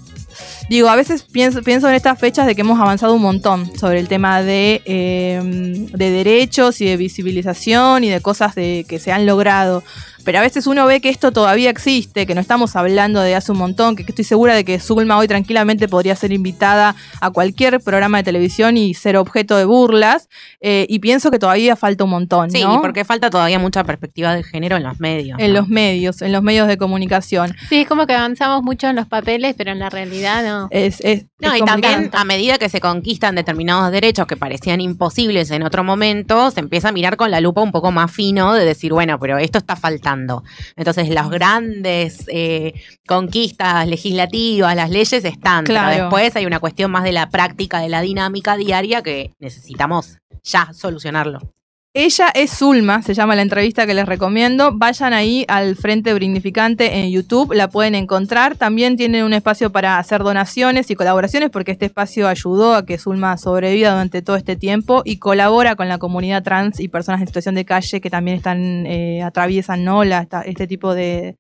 Digo, a veces pienso, pienso en estas fechas de que hemos avanzado un montón sobre el tema de, eh, de derechos y de visibilización y de cosas de, que se han logrado. Pero a veces uno ve que esto todavía existe, que no estamos hablando de hace un montón, que, estoy segura de que Zulma hoy tranquilamente podría ser invitada a cualquier programa de televisión y ser objeto de burlas. eh, y pienso que todavía falta un montón, Sí, ¿no? porque falta todavía mucha perspectiva de género en los medios. En ¿no? los medios, en los medios de comunicación. Sí, es como que avanzamos mucho en los papeles, pero en la realidad no. Es, es- No, es y también a medida que se conquistan determinados derechos que parecían imposibles en otro momento, se empieza a mirar con la lupa un poco más fino de decir, bueno, pero esto está faltando. Entonces, las grandes eh, conquistas legislativas, las leyes están, Claro. pero después hay una cuestión más de la práctica, de la dinámica diaria que necesitamos ya solucionarlo. Ella es Zulma, se llama la entrevista que les recomiendo. Vayan ahí al Frente Brignificante en YouTube, la pueden encontrar. También tienen un espacio para hacer donaciones y colaboraciones porque este espacio ayudó a que Zulma sobreviva durante todo este tiempo y colabora con la comunidad trans y personas en situación de calle que también están eh, atraviesan ¿no? La- esta- este tipo de,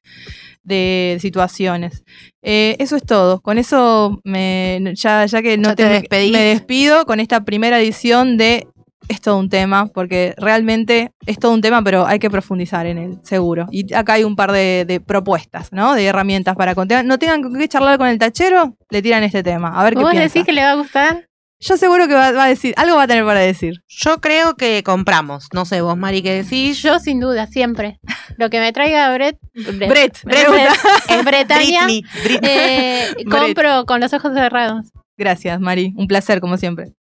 de situaciones. Eh, eso es todo. Con eso me, ya, ya que no Ya te despedís. me despido con esta primera edición de es todo un tema, porque realmente es todo un tema, pero hay que profundizar en él, seguro. Y acá hay un par de, de propuestas, ¿no? De herramientas para contar. No tengan que charlar con el tachero, le tiran este tema. A ver qué ¿Vos piensa. decís que le va a gustar? Yo seguro que va, va a decir, algo va a tener para decir. Yo creo que compramos. No sé, vos, Mari, ¿qué decís? Yo sin duda, siempre. Lo que me traiga Brett, Brett, me gusta. en Bretaña, Britney, Britney. eh, Brett. compro con los ojos cerrados. Gracias, Mari. Un placer, como siempre.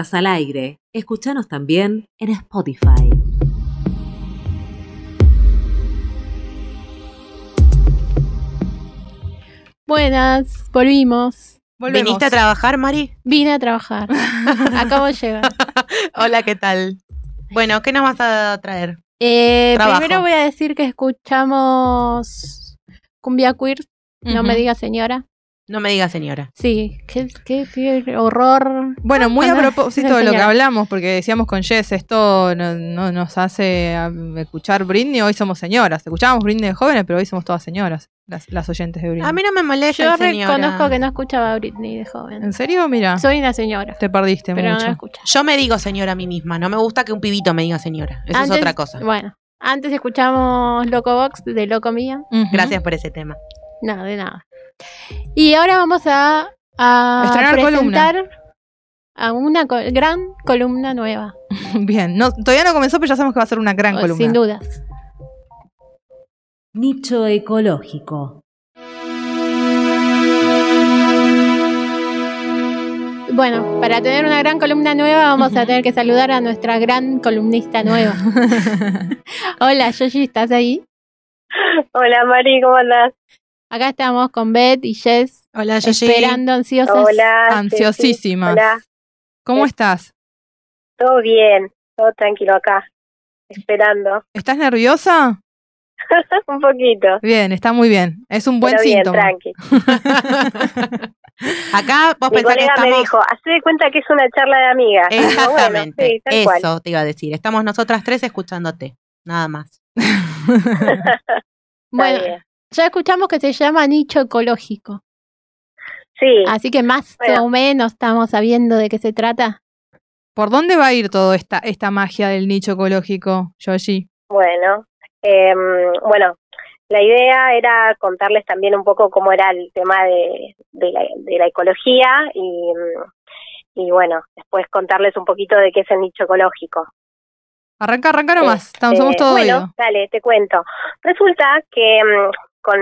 Al aire. Escúchanos también en Spotify. Buenas, volvimos. Volvemos. ¿Viniste a trabajar, Mari? Vine a trabajar. Acabo de llegar. Hola, ¿qué tal? Bueno, ¿qué nos vas a traer? Eh, primero voy a decir que escuchamos Cumbia Queer. No me diga señora. No me digas, señora. Sí, qué, qué, qué horror. Bueno, muy a propósito de lo que hablamos, porque decíamos con Jess, esto no, no nos hace escuchar Britney, hoy somos señoras. Escuchábamos Britney de jóvenes, pero hoy somos todas señoras, las, las oyentes de Britney. A mí no me molesta, Yo reconozco que no escuchaba a Britney de joven. ¿En serio? Mira, Soy una señora, te perdiste pero no mucho. la escucho. Yo me digo señora a mí misma. No me gusta que un pibito me diga señora. Eso Antes- es otra cosa. Bueno, antes escuchamos Loco Box de Loco Mía. Gracias por ese tema. No, de nada. Y ahora vamos a, a presentar a una co- gran columna nueva. Bien, no, todavía no comenzó, pero ya sabemos que va a ser una gran Oh, columna. Sin dudas. Nicho ecológico. Bueno, para tener una gran columna nueva vamos a tener que saludar a nuestra gran columnista nueva. Hola, Yoshi, ¿estás ahí? Hola Mari, ¿cómo andás? Acá estamos con Beth y Jess Hola, Yoshi. esperando ansiosas. Hola. Ansiosísimas. Hola, ¿Cómo estás? todo bien, todo tranquilo acá, esperando. ¿Estás nerviosa? Un poquito. Bien, está muy bien. Es un buen pero bien, síntoma. tranqui. Acá vos Mi pensás que colega me dijo, hace de cuenta que es una charla de amigas. Bueno, Exactamente. sí, tal Eso cual. te iba a decir. Estamos nosotras tres escuchándote. Nada más. Bueno, bien. Ya escuchamos que se llama nicho ecológico. Sí, Así que más Bueno. o menos estamos sabiendo de qué se trata. ¿Por dónde va a ir toda esta, esta magia del nicho ecológico, Yoshi? bueno. em, bueno, la idea era contarles también un poco cómo era el tema de, de, la, de la ecología y, y bueno, después contarles un poquito de qué es el nicho ecológico. Arranca, arranca nomás. Estamos, somos Eh, todo bueno, oído. dale, te cuento. Resulta que mm, con,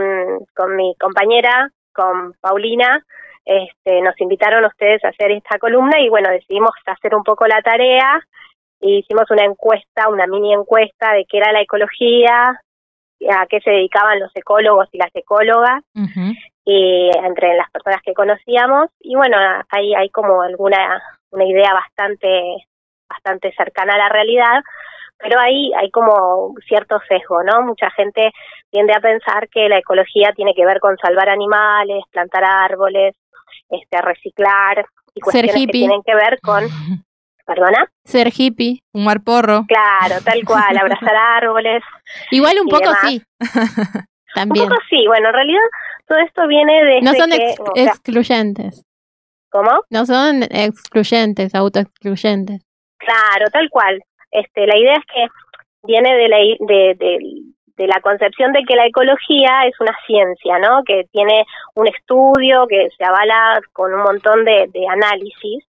con mi compañera, con Paulina, este, nos invitaron ustedes a hacer esta columna y bueno, decidimos hacer un poco la tarea. Y hicimos una encuesta, una mini encuesta de qué era la ecología, a qué se dedicaban los ecólogos y las ecólogas y entre las personas que conocíamos. Y bueno hay hay como alguna una idea bastante bastante cercana a la realidad pero ahí hay como cierto sesgo no mucha gente tiende a pensar que la ecología tiene que ver con salvar animales plantar árboles este reciclar y cuestiones que hippie. tienen que ver con perdona Ser hippie. Fumar porro. claro tal cual abrazar árboles Igual un poco demás. sí. un También. poco sí bueno en realidad todo esto viene desde No son que ex- o sea, excluyentes. ¿cómo? No son excluyentes, autoexcluyentes. Claro, tal cual. Este, la idea es que viene de la, de, de, de la concepción de que la ecología es una ciencia, ¿no? Que tiene un estudio que se avala con un montón de, de análisis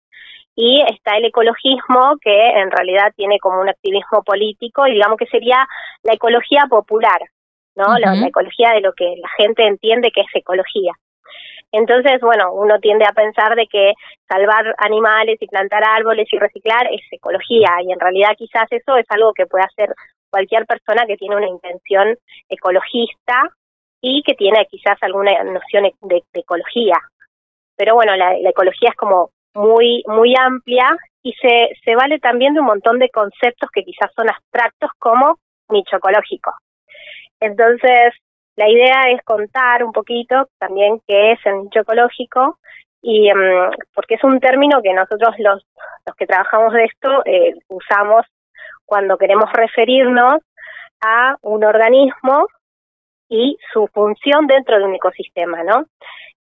y está el ecologismo que en realidad tiene como un activismo político y digamos que sería la ecología popular, ¿no? La ecología de lo que la gente entiende que es ecología. Entonces, bueno, uno tiende a pensar de que salvar animales y plantar árboles y reciclar es ecología y en realidad quizás eso es algo que puede hacer cualquier persona que tiene una intención ecologista y que tiene quizás alguna noción e- de, de ecología. Pero bueno, la, la ecología es como muy muy amplia y se, se vale también de un montón de conceptos que quizás son abstractos como nicho ecológico. Entonces, la idea es contar un poquito también qué es el nicho ecológico y mm, porque es un término que nosotros los, los que trabajamos de esto eh, usamos cuando queremos referirnos a un organismo y su función dentro de un ecosistema, ¿no?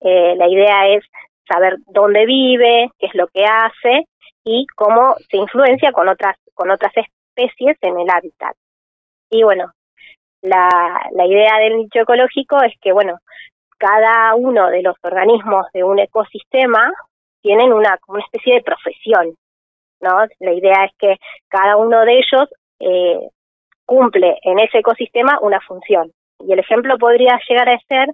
Eh, la idea es saber dónde vive, qué es lo que hace y cómo se influencia con otras con otras especies en el hábitat. Y bueno, la, la idea del nicho ecológico es que, bueno, cada uno de los organismos de un ecosistema tienen una, una especie de profesión, ¿no? La idea es que cada uno de ellos eh, cumple en ese ecosistema una función. Y el ejemplo podría llegar a ser,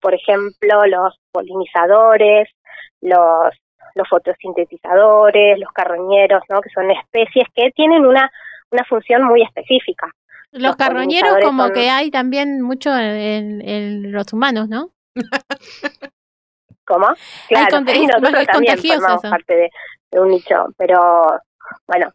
por ejemplo, los polinizadores, los, los fotosintetizadores, los carroñeros, ¿no? que son especies que tienen una, una función muy específica. Los, carroñeros como que hay también mucho en, en los humanos, ¿no? ¿Cómo? Claro, sí, nosotros también formamos parte de, de, un nicho, pero bueno,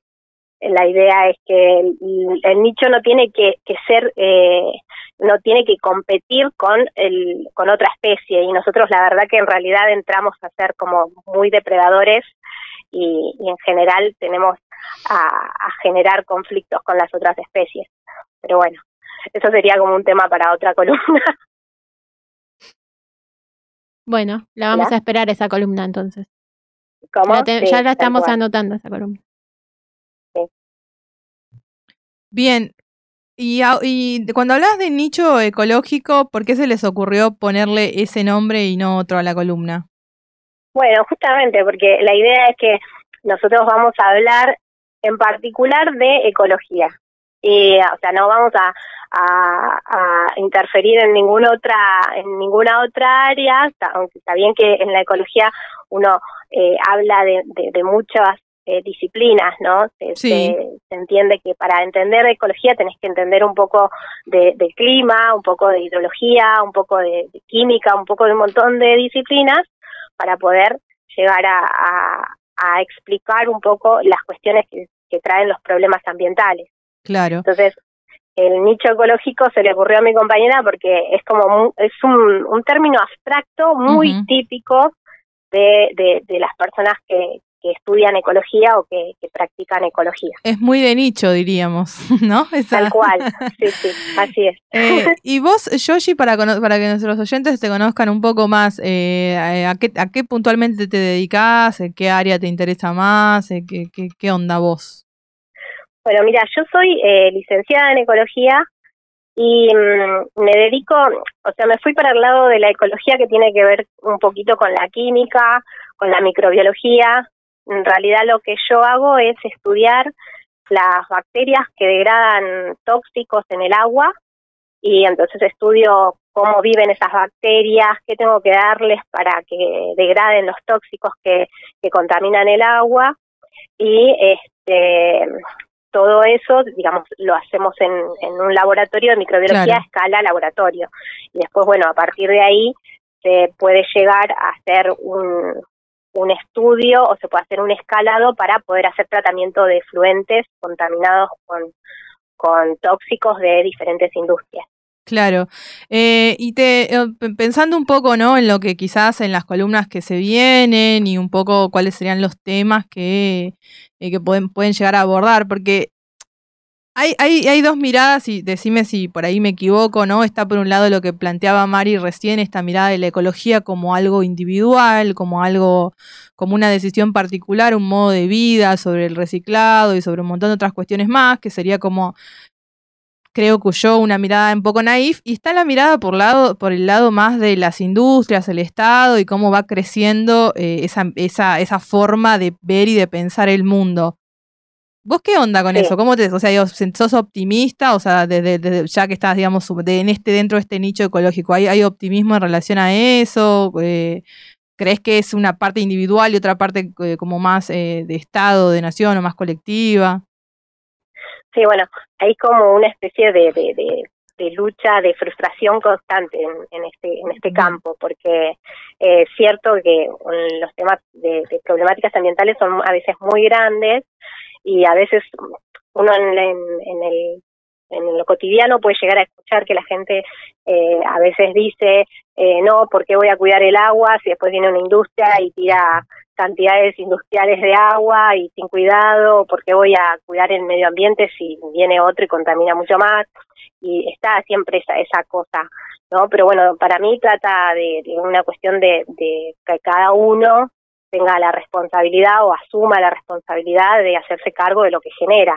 la idea es que el, nicho no tiene que, que ser, eh, no tiene que competir con el, con otra especie y nosotros la verdad que en realidad entramos a ser como muy depredadores y, y en general tenemos a, a generar conflictos con las otras especies. Pero bueno, eso sería como un tema para otra columna. Bueno, la vamos ¿Ya? a esperar esa columna entonces. ¿Cómo? La te- Sí, ya la estamos cual. anotando esa columna. Bien. Y, y cuando hablas de nicho ecológico, ¿por qué se les ocurrió ponerle ese nombre y no otro a la columna? Bueno, justamente porque la idea es que nosotros vamos a hablar en particular de ecología. Y, o sea, no vamos a, a, a interferir en ninguna otra en ninguna otra área, está- aunque está bien que en la ecología uno eh, habla de, de, de muchas eh, disciplinas, ¿no? Se, Sí. se, se entiende que para entender ecología tenés que entender un poco de, de clima, un poco de hidrología, un poco de, de química, un poco de un montón de disciplinas para poder llegar a, a, a explicar un poco las cuestiones que, que traen los problemas ambientales. Claro. Entonces, el nicho ecológico se le ocurrió a mi compañera porque es como es un, un término abstracto muy típico de, de, de las personas que, que estudian ecología o que, que practican ecología. Es muy de nicho, diríamos, ¿no? Esa- Tal cual, sí, sí, así es. Eh, y vos, Yoshi, para, que nuestros oyentes te conozcan un poco más, eh, ¿a, qué, ¿a qué puntualmente te dedicas? ¿En qué área te interesa más? Eh, ¿Qué, qué, qué onda vos? Bueno, mira, yo soy eh, licenciada en ecología y mm, me dedico, o sea, me fui para el lado de la ecología que tiene que ver un poquito con la química, con la microbiología. En realidad lo que yo hago es estudiar las bacterias que degradan tóxicos en el agua y entonces estudio cómo viven esas bacterias, qué tengo que darles para que degraden los tóxicos que, que contaminan el agua y este todo eso, digamos, lo hacemos en, en un laboratorio de microbiología Claro. a escala laboratorio. Y después, bueno, a partir de ahí se puede llegar a hacer un, un estudio o se puede hacer un escalado para poder hacer tratamiento de fluentes contaminados con, con tóxicos de diferentes industrias. Claro. Eh, y te eh, pensando un poco, ¿no? En lo que quizás en las columnas que se vienen y un poco cuáles serían los temas que, eh, que pueden, pueden llegar a abordar, porque hay, hay, hay dos miradas, y decime si por ahí me equivoco, ¿no? Está por un lado lo que planteaba Mari recién, esta mirada de la ecología como algo individual, como algo, como una decisión particular, un modo de vida sobre el reciclado y sobre un montón de otras cuestiones más, que sería como creo que yo una mirada un poco naif y está la mirada por lado por el lado más de las industrias el estado y cómo va creciendo eh, esa, esa esa forma de ver y de pensar el mundo. Vos qué onda con Sí. eso cómo te o sea digo, sos optimista o sea desde, desde ya que estás digamos de- en este dentro de este nicho ecológico hay hay optimismo en relación a eso Eh, crees que es una parte individual y otra parte eh, como más de estado de nación o más colectiva Sí, bueno, hay como una especie de, de, de, de lucha, de frustración constante en, en este en este campo, porque eh, es cierto que mm, los temas de, de problemáticas ambientales son a veces muy grandes y a veces uno en, en, en el en lo cotidiano puede llegar a escuchar que la gente eh, a veces dice eh, no, ¿por qué voy a cuidar el agua si después viene una industria y tira cantidades industriales de agua y sin cuidado, ¿por qué voy a cuidar el medio ambiente si viene otro y contamina mucho más? Y está siempre esa, esa cosa, ¿no? Pero bueno, para mí trata de, de una cuestión de, de que cada uno tenga la responsabilidad o asuma la responsabilidad de hacerse cargo de lo que genera.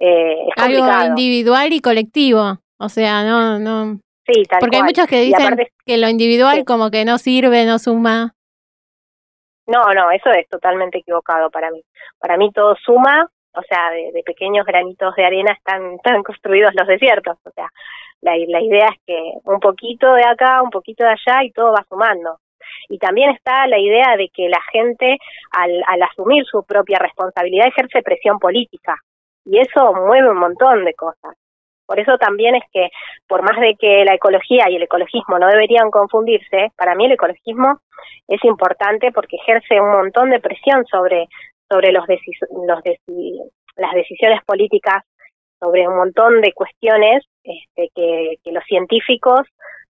Eh, es Algo complicado. individual y colectivo. O sea, no, no. Sí, tal Porque hay muchos que dicen aparte- que lo individual Sí. como que no sirve, no suma. No, no, eso es totalmente equivocado para mí. Para mí todo suma, o sea, de, de pequeños granitos de arena están, están construidos los desiertos. O sea, la, la idea es que un poquito de acá, un poquito de allá y todo va sumando. Y también está la idea de que la gente, al, al asumir su propia responsabilidad, ejerce presión política. Y eso mueve un montón de cosas. Por eso también es que, por más de que la ecología y el ecologismo no deberían confundirse, para mí el ecologismo es importante porque ejerce un montón de presión sobre, sobre los, los las decisiones políticas, sobre un montón de cuestiones este, que, los científicos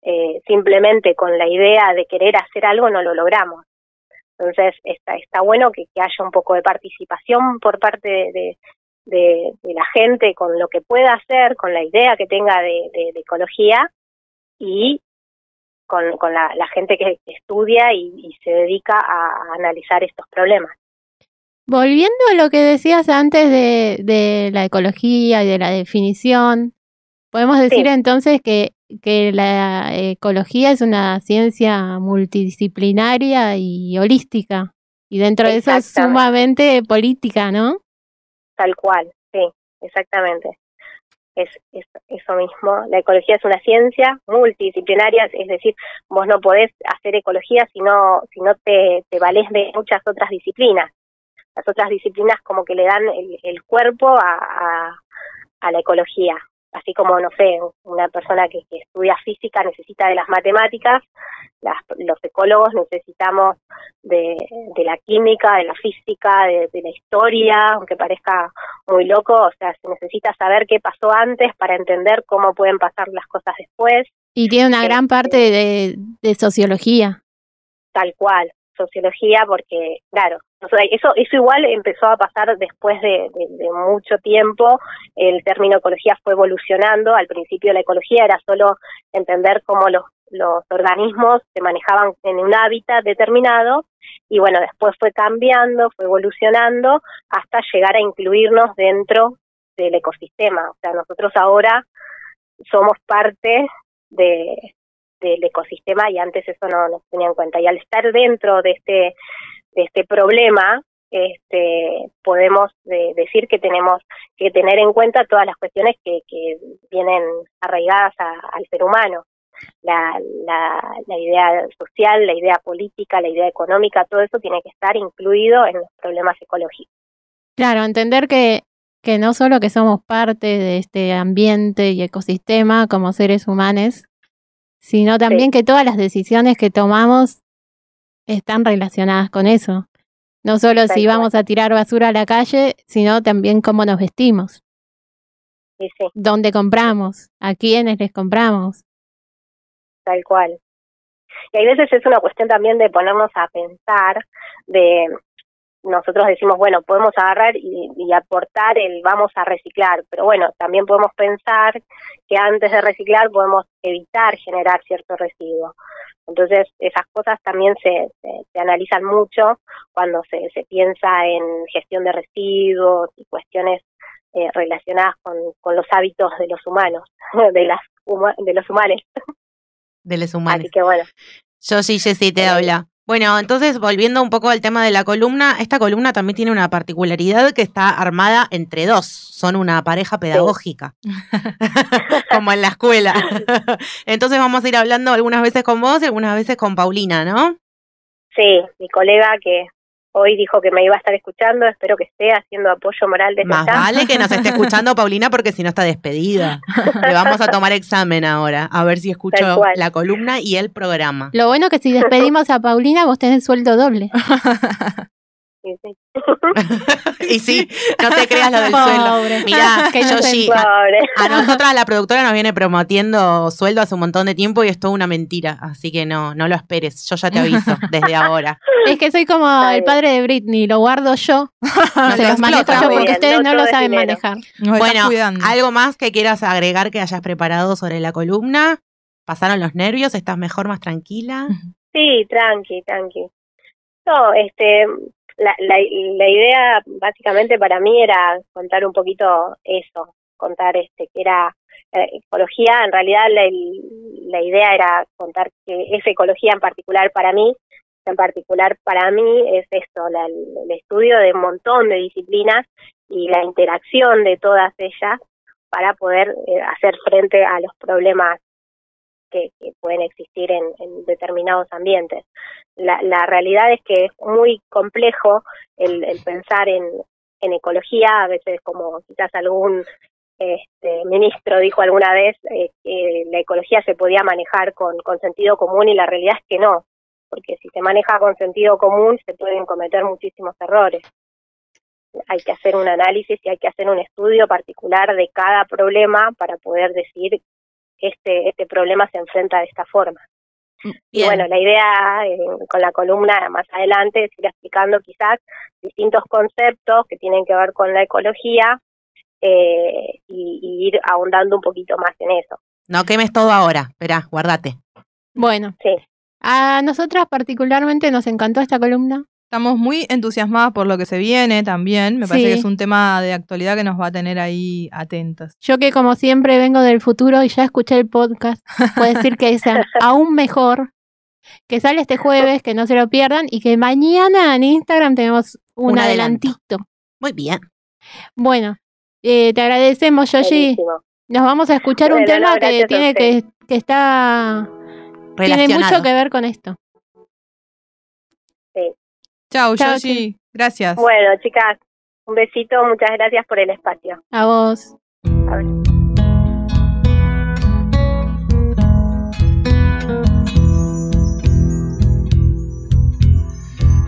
eh, simplemente con la idea de querer hacer algo no lo logramos. Entonces está, está bueno que, haya un poco de participación por parte de, la gente con lo que pueda hacer, con la idea que tenga de, ecología y con, con la, gente que, estudia y, se dedica a, analizar estos problemas. Volviendo a lo que decías antes de, de la ecología y de la definición, podemos decir entonces que, que la ecología es una ciencia multidisciplinaria y holística, y dentro de eso es sumamente política, ¿no? Tal cual, sí, exactamente. Es, es, eso mismo. La ecología es una ciencia multidisciplinaria, es decir, vos no podés hacer ecología si no, si no te, te valés de muchas otras disciplinas. Las otras disciplinas como que le dan el, el cuerpo a, la ecología así como, no sé, una persona que, estudia física necesita de las matemáticas, los ecólogos necesitamos de, la química, de la física, de, la historia, aunque parezca muy loco, o sea, se necesita saber qué pasó antes para entender cómo pueden pasar las cosas después. Y tiene una gran este parte de, de sociología. Tal cual, sociología, porque, claro, eso, eso igual empezó a pasar después de, mucho tiempo. El término ecología fue evolucionando. Al principio la ecología era solo entender cómo los, los organismos se manejaban en un hábitat determinado y bueno, después fue cambiando, fue evolucionando hasta llegar a incluirnos dentro del ecosistema. O sea, nosotros ahora somos parte de, del ecosistema y antes eso no nos tenía en cuenta. Y al estar dentro de este de este problema, este, podemos decir que tenemos que tener en cuenta todas las cuestiones que, que vienen arraigadas al ser humano. La, la, la, idea social, la idea política, la idea económica, todo eso tiene que estar incluido en los problemas ecológicos. Claro, entender que, que no solo que somos parte de este ambiente y ecosistema como seres humanos, sino también que todas las decisiones que tomamos están relacionadas con eso. No solo si vamos a tirar basura a la calle, sino también cómo nos vestimos. Sí, sí. ¿Dónde compramos? ¿A quiénes les compramos? Tal cual. Y hay veces es una cuestión también de ponernos a pensar, de nosotros decimos, bueno, podemos agarrar y, y, aportar el vamos a reciclar, pero bueno, también podemos pensar que antes de reciclar podemos evitar generar cierto residuo. Entonces, esas cosas también se, se, analizan mucho cuando se, se piensa en gestión de residuos y cuestiones eh, relacionadas con, con los hábitos de los humanos, de, las de los humanos. De los humanos. Así que bueno. Yo sí, Jessy, te habla. Bueno, entonces volviendo un poco al tema de la columna, esta columna también tiene una particularidad que está armada entre dos, son una pareja pedagógica, como en la escuela. entonces vamos a ir hablando algunas veces con vos y algunas veces con Paulina, ¿no? Sí, mi colega que Hoy dijo que me iba a estar escuchando, espero que esté haciendo apoyo moral de Más vale que nos esté escuchando Paulina porque si no está despedida. Le vamos a tomar examen ahora, a ver si escucho la columna y el programa. Lo bueno que si despedimos a Paulina vos tenés sueldo doble. y sí, no te creas lo del sueldo. Mira, que Yoshi, a, nosotras la productora nos viene prometiendo sueldo hace un montón de tiempo y es toda una mentira, así que no, no lo esperes. Yo ya te aviso desde ahora. Es que soy como el padre de Britney, lo guardo yo. No se los manejo yo porque ustedes no, lo saben manejar. bueno, algo más que quieras agregar que hayas preparado sobre la columna. ¿Pasaron los nervios? ¿Estás mejor, más tranquila? Sí, tranqui, tranqui. No, este, la, la, la idea básicamente para mí era contar un poquito eso, contar este que era eh, ecología, en realidad la, la idea era contar que esa ecología en particular para mí, en particular para mí es esto, la, el estudio de un montón de disciplinas y la interacción de todas ellas para poder eh, hacer frente a los problemas que, que pueden existir en, en determinados ambientes. La, la realidad es que es muy complejo el, el pensar en, en ecología, a veces como quizás algún este, ministro dijo alguna vez eh, que la ecología se podía manejar con, con sentido común y la realidad es que no, porque si se maneja con sentido común se pueden cometer muchísimos errores. Hay que hacer un análisis y hay que hacer un estudio particular de cada problema para poder decir este, este problema se enfrenta de esta forma. Y Bien. bueno, la idea eh, con la columna más adelante es ir explicando quizás distintos conceptos que tienen que ver con la ecología eh, y, y ir ahondando un poquito más en eso. No quemes todo ahora. Esperá, guardate. Bueno, Sí. a nosotras particularmente nos encantó esta columna. Estamos muy entusiasmadas por lo que se viene también. Me parece Sí. que es un tema de actualidad que nos va a tener ahí atentas. Yo que como siempre vengo del futuro y ya escuché el podcast, puedo decir que es aún mejor, que sale este jueves, que no se lo pierdan y que mañana en Instagram tenemos un, adelantito. Muy bien. Bueno, eh, te agradecemos, Yoshi. Buenísimo. Nos vamos a escuchar un no, tema que tiene que, que está tiene mucho que ver con esto. Chau, Chau, Yoshi. Gracias. Bueno, chicas, un besito, muchas gracias por el espacio. A vos. A ver.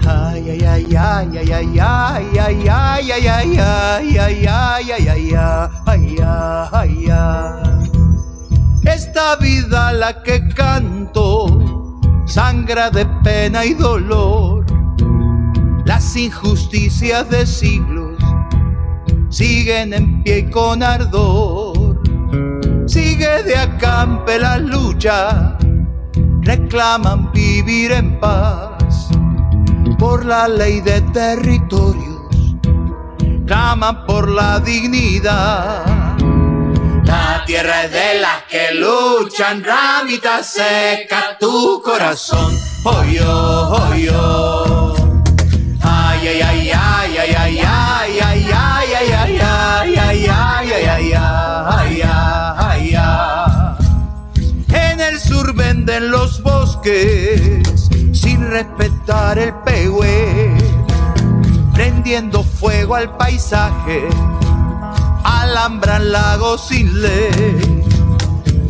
Ay, ay, ay, ay, ay, ay, ay, ay, ay, ay, ay, ay, ay, ay, ay, ay, ay, ay, ay. Esta vida la que canto sangra de pena y dolor. Las injusticias de siglos siguen en pie y con ardor. Sigue de acampe la lucha, reclaman vivir en paz por la ley de territorios, claman por la dignidad. La tierra es de las que luchan, ramita seca tu corazón, hoy yo, hoy. Ay, ay, ay, ay, ay, ay, ay, ay, ay, ay, ay, ay, ay, ay, ay, ay. En el sur venden los bosques sin respetar el pehue, prendiendo fuego al paisaje, alambran lagos sin ley.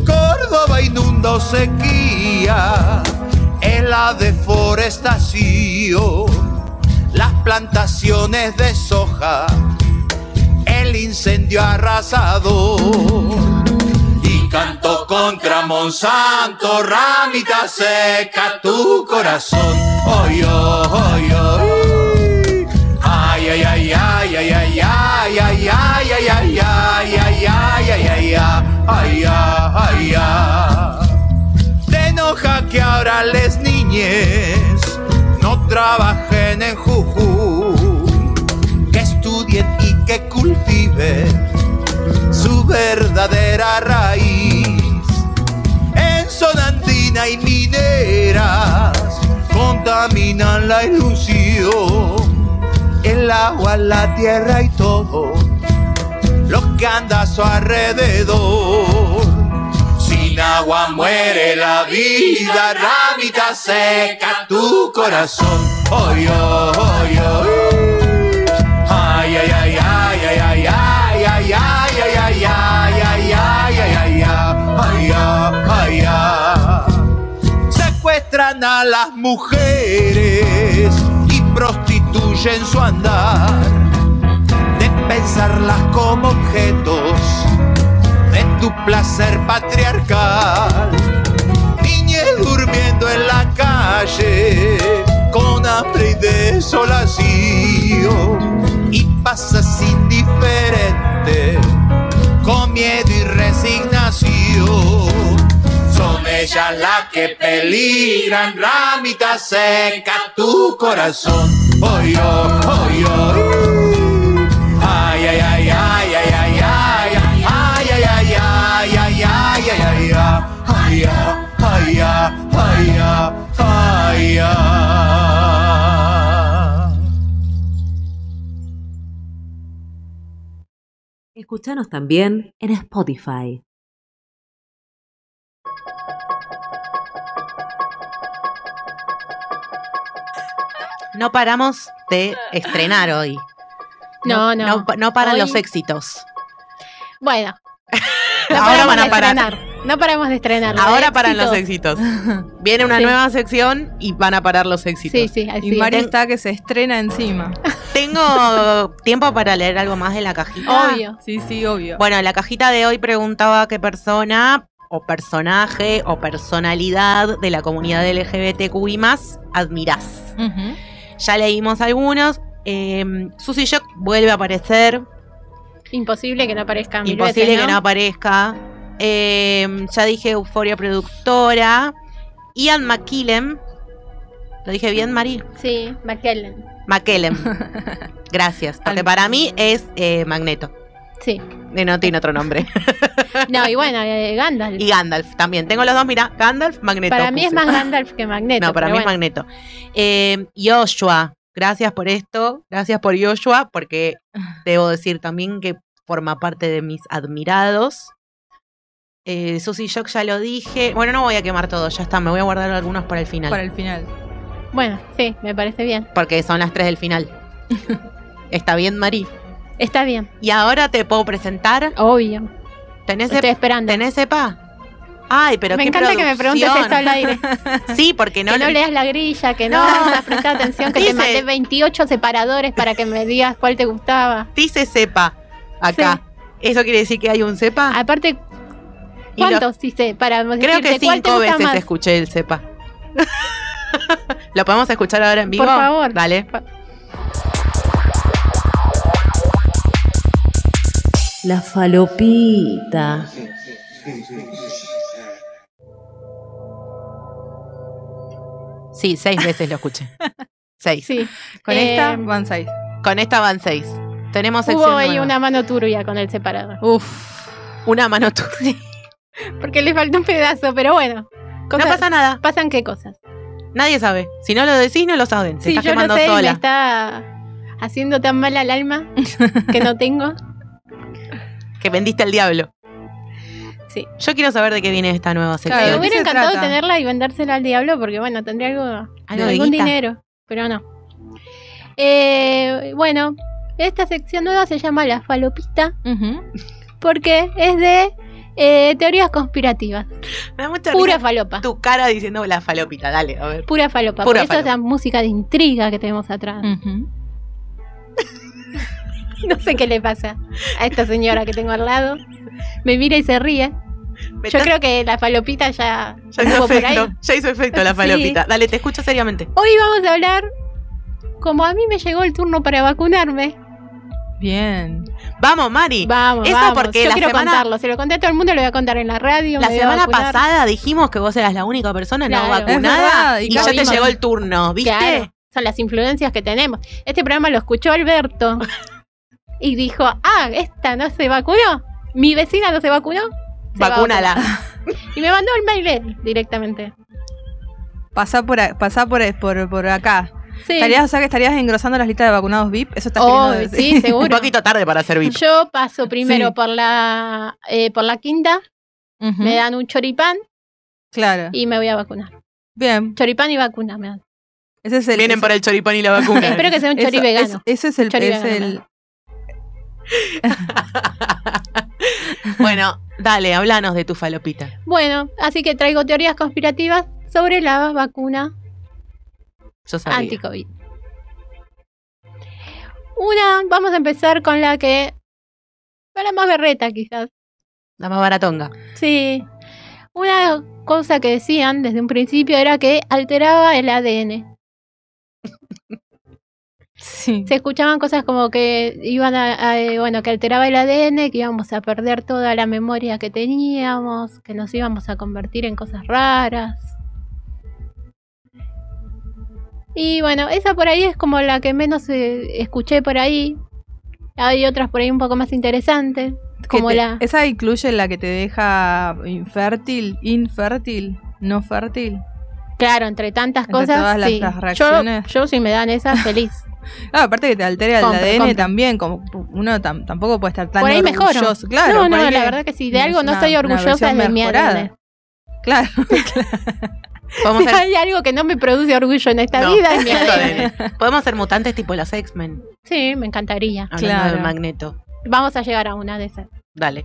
Córdoba inunda sequía, en la deforestación, las plantaciones de soja, el incendio arrasador y canto contra Monsanto, ramita seca tu corazón. Oy, oy, oy. Ay, ay, ay, ay, ay, ay, ay, ay, ay, ay, ay, ay, ay, ay, ay, ay, ay, ay, ay. Te enoja que ahora les niñes no trabajen su verdadera raíz. En zona andina y mineras contaminan la ilusión, el agua, la tierra y todo lo que anda a su alrededor. Sin agua muere la vida, ramita seca tu corazón. Ay, ay, ay, A las mujeres y prostituyen su andar de pensarlas como objetos de tu placer patriarcal. Niñez durmiendo en la calle con hambre y desolación y pasas indiferente ellas las que peligran, ramita seca tu corazón. Ay, ay, ay, ay, ay, ay, ay, ay, ay, ay, ay, ay, ay, ay, ay, ay, ay, ay, ay, ay. Escuchanos también en Spotify. No paramos de estrenar hoy. No, no. No, no paran Hoy- los éxitos. Bueno. No Ahora paramos van a de parar. estrenar. No paramos de estrenar. Ahora paran los éxitos. Viene una Sí. nueva sección y van a parar los éxitos. Sí, sí, así Y es. está que se estrena encima. Tengo tiempo para leer algo más de la cajita. Obvio. Sí, sí, obvio. Bueno, la cajita de hoy preguntaba qué persona o personaje o personalidad de la comunidad LGBTQI más admirás. Ya leímos algunos. Eh, Susy Shock vuelve a aparecer. Imposible que no aparezca Imposible veces, que no aparezca. Eh, ya dije Euforia Productora. Ian McKillem. ¿Lo dije bien, Mari? Sí, McKellen. McKellem. Gracias. Porque para mí es eh, Magneto. Sí. Eh, No tiene otro nombre. No, y bueno, eh, Gandalf. y Gandalf también. Tengo los dos, mira. Gandalf, Magneto. para mí es más Gandalf que Magneto. No, para mí es. Magneto. Eh, Joshua, gracias por esto, gracias por Joshua, porque debo decir también que forma parte de mis admirados. Eh, Susy Shock ya lo dije. Bueno, no voy a quemar todo, ya está, me voy a guardar algunos para el final. Para el final. Bueno, sí, me parece bien. Porque son las tres del final. ¿Está bien, Mari? Está bien, Y ahora te puedo presentar. obvio. ¿Tenés, Estoy esperando. ¿tenés EPA? Ay, pero me qué encanta que me preguntes esto al aire. Sí, porque no, que no le- leas la grilla, que no, No. prestar atención, que Dice- te mandé 28 separadores para que me digas cuál te gustaba. dice cepa acá. ¿Eso quiere decir que hay un cepa? Aparte, Y lo- ¿cuántos hice para Creo que cinco veces más? escuché el cepa. ¿Lo podemos escuchar ahora en vivo? Por favor. Dale. La falopita. Sí, seis veces lo escuché. Seis. Sí. Con Eh, esta van seis. Con esta van seis. Tenemos Hubo ahí nueva. una mano turbia con el separador. Uf. Una mano tuya. Porque le faltó un pedazo, pero bueno. No pasa nada. ¿Pasan qué cosas? Nadie sabe. Si no lo decís, no lo saben. Se Sí, está yo lo quemando sé y me sola. está haciendo tan mal al alma que no tengo. Que vendiste al diablo. Sí. Yo quiero saber de qué viene esta nueva sección. Claro, Me ¿de hubiera encantado trata? tenerla y vendérsela al diablo porque, bueno, tendría algo, algún guita. dinero, pero no. Eh, bueno, esta sección nueva se llama La Falopita porque es de eh, teorías conspirativas. Me da mucha Pura risa falopa. tu cara diciendo la falopita. Dale, a ver. Pura falopa. Pura Por eso falopa. esa música de intriga que tenemos atrás. Ujú. No sé qué le pasa a esta señora que tengo al lado. Me mira y se ríe. Yo estás- creo que la falopita ya, ya hizo anduvo por ahí. efecto. Ya hizo efecto la Sí. falopita. Dale, te escucho seriamente. Hoy vamos a hablar, como a mí me llegó el turno para vacunarme. Bien. Vamos, Mari. Vamos, Eso vamos. porque Yo la quiero semana- contarlo. Se lo conté a todo el mundo, lo voy a contar en la radio. La semana pasada dijimos que vos eras la única persona no Claro. Vacunada y y ya te llegó el turno, ¿viste? Claro, son las influencias que tenemos. Este programa lo escuchó Alberto y dijo, ah, esta no se vacunó. Mi vecina no se vacunó. Se Vacúnala. vacunar". Y me mandó el mail directamente. Pasá por, a- pasá por, por, por acá. Sí. Estarías, o sea que estarías engrosando las listas de vacunados VIP. Eso estás Oh, sí, Un seguro. poquito tarde para hacer VIP. Yo paso primero Sí. por la eh, por la quinta, me dan un choripán Claro. y me voy a vacunar. Bien. Choripán y vacuna me dan. Ese es el. Vienen ese- por el choripán y la vacuna. Espero que sea un chori eso- vegano. es- ese es el. Chori es vegano, el- bueno, dale, háblanos de tu falopita. Bueno, así que traigo teorías conspirativas sobre la vacuna anti-COVID. Una, vamos a empezar con la que. la más berreta, quizás. La más baratonga. Sí. Una cosa que decían desde un principio era que alteraba el ADN. Sí. Se escuchaban cosas como que iban a, a, eh, bueno, que alteraba el ADN, que íbamos a perder toda la memoria que teníamos, que nos íbamos a convertir en cosas raras. Y bueno, esa por ahí es como la que menos eh, escuché por ahí. Hay otras por ahí un poco más interesantes, como te- la Esa incluye la que te deja infértil, infértil, no fértil. Claro, entre tantas Entre cosas, todas las- sí. las yo, reacciones. yo si me dan esa, feliz. Ah, aparte que te altera el ADN también, como uno tam- tampoco puede estar tan Por ahí orgulloso. Claro, no, por no, ahí la que- verdad que si de algo no una- estoy orgullosa es de mi. ADN. Claro. Si ser, hay algo que no me produce orgullo en esta No, vida, es mi ADN. Podemos ser mutantes tipo los X-Men. Sí, me encantaría. Hablando Claro. de Magneto. Vamos a llegar a una de esas. Dale.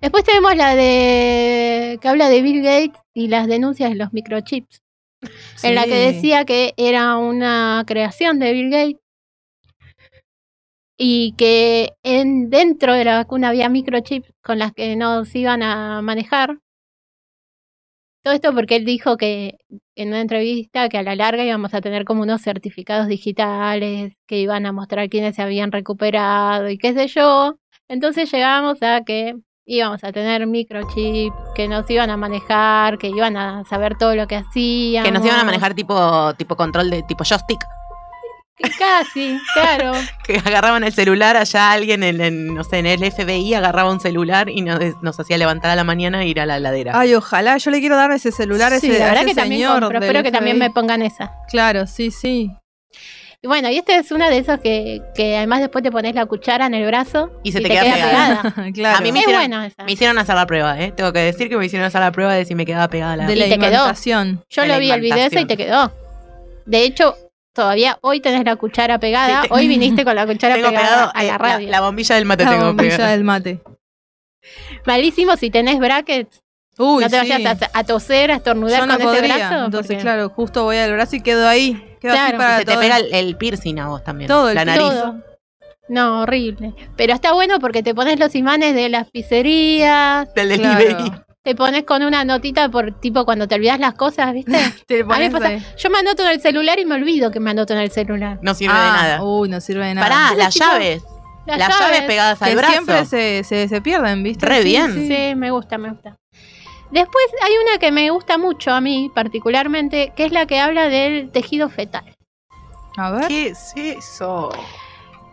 Después tenemos la de que habla de Bill Gates y las denuncias de los microchips, en la que decía que era una creación de Bill Gates y que en dentro de la vacuna había microchips con las que no se iban a manejar. Todo esto porque él dijo que en una entrevista que a la larga íbamos a tener como unos certificados digitales que iban a mostrar quiénes se habían recuperado y qué sé yo. Entonces llegamos a que íbamos a tener microchips que nos iban a manejar, que iban a saber todo lo que hacían. Que nos iban a manejar tipo, tipo control de tipo joystick. Casi, claro. Que agarraban el celular allá alguien en, en, no sé, en el FBI agarraba un celular y nos, nos hacía levantar a la mañana e ir a la heladera. Ay, ojalá, yo le quiero dar ese celular a Sí, ese, la a verdad ese que también señor. compro, espero que también me pongan esa. Claro, sí, sí. Y bueno, y esta es una de esas que, que además después te pones la cuchara en el brazo Y se te queda pegada. claro. A mí me Es hicieron, bueno me hicieron hacer la prueba, ¿eh? Tengo que decir que me hicieron hacer la prueba de si me quedaba pegada la de Y la te quedó. imantación. Yo de lo vi el video ese y te quedó. De hecho, todavía hoy tenés la cuchara pegada. Sí, te- Hoy viniste con la cuchara Tengo pegada pegado a eh, la radio. la bombilla del mate La tengo bombilla pegada. del mate. Malísimo si tenés brackets. Uy, no te sí. vayas a, a toser, a estornudar Yo no con podría. ese brazo. Entonces, porque- claro, justo voy al brazo y quedo ahí. Quedo así Claro. para Se te todo pega el- piercing a vos también. Todo el la nariz. todo. No, horrible. Pero está bueno porque te pones los imanes de las pizzerías, Del Claro. delivery. te pones con una notita por tipo cuando te olvidas las cosas, ¿viste? Te A mí pones pasa, yo me anoto en el celular y me olvido que me anoto en el celular. No sirve de Ah, nada. Uy, no sirve de nada. Pará, Entonces, las tipo, llaves. Las, Las llaves pegadas al que brazo. siempre se, se, se pierden, ¿viste? Re Sí, bien. sí. Sí, me gusta, me gusta. Después hay una que me gusta mucho a mí, particularmente, que es la que habla del tejido fetal. A ver. ¿Qué es eso?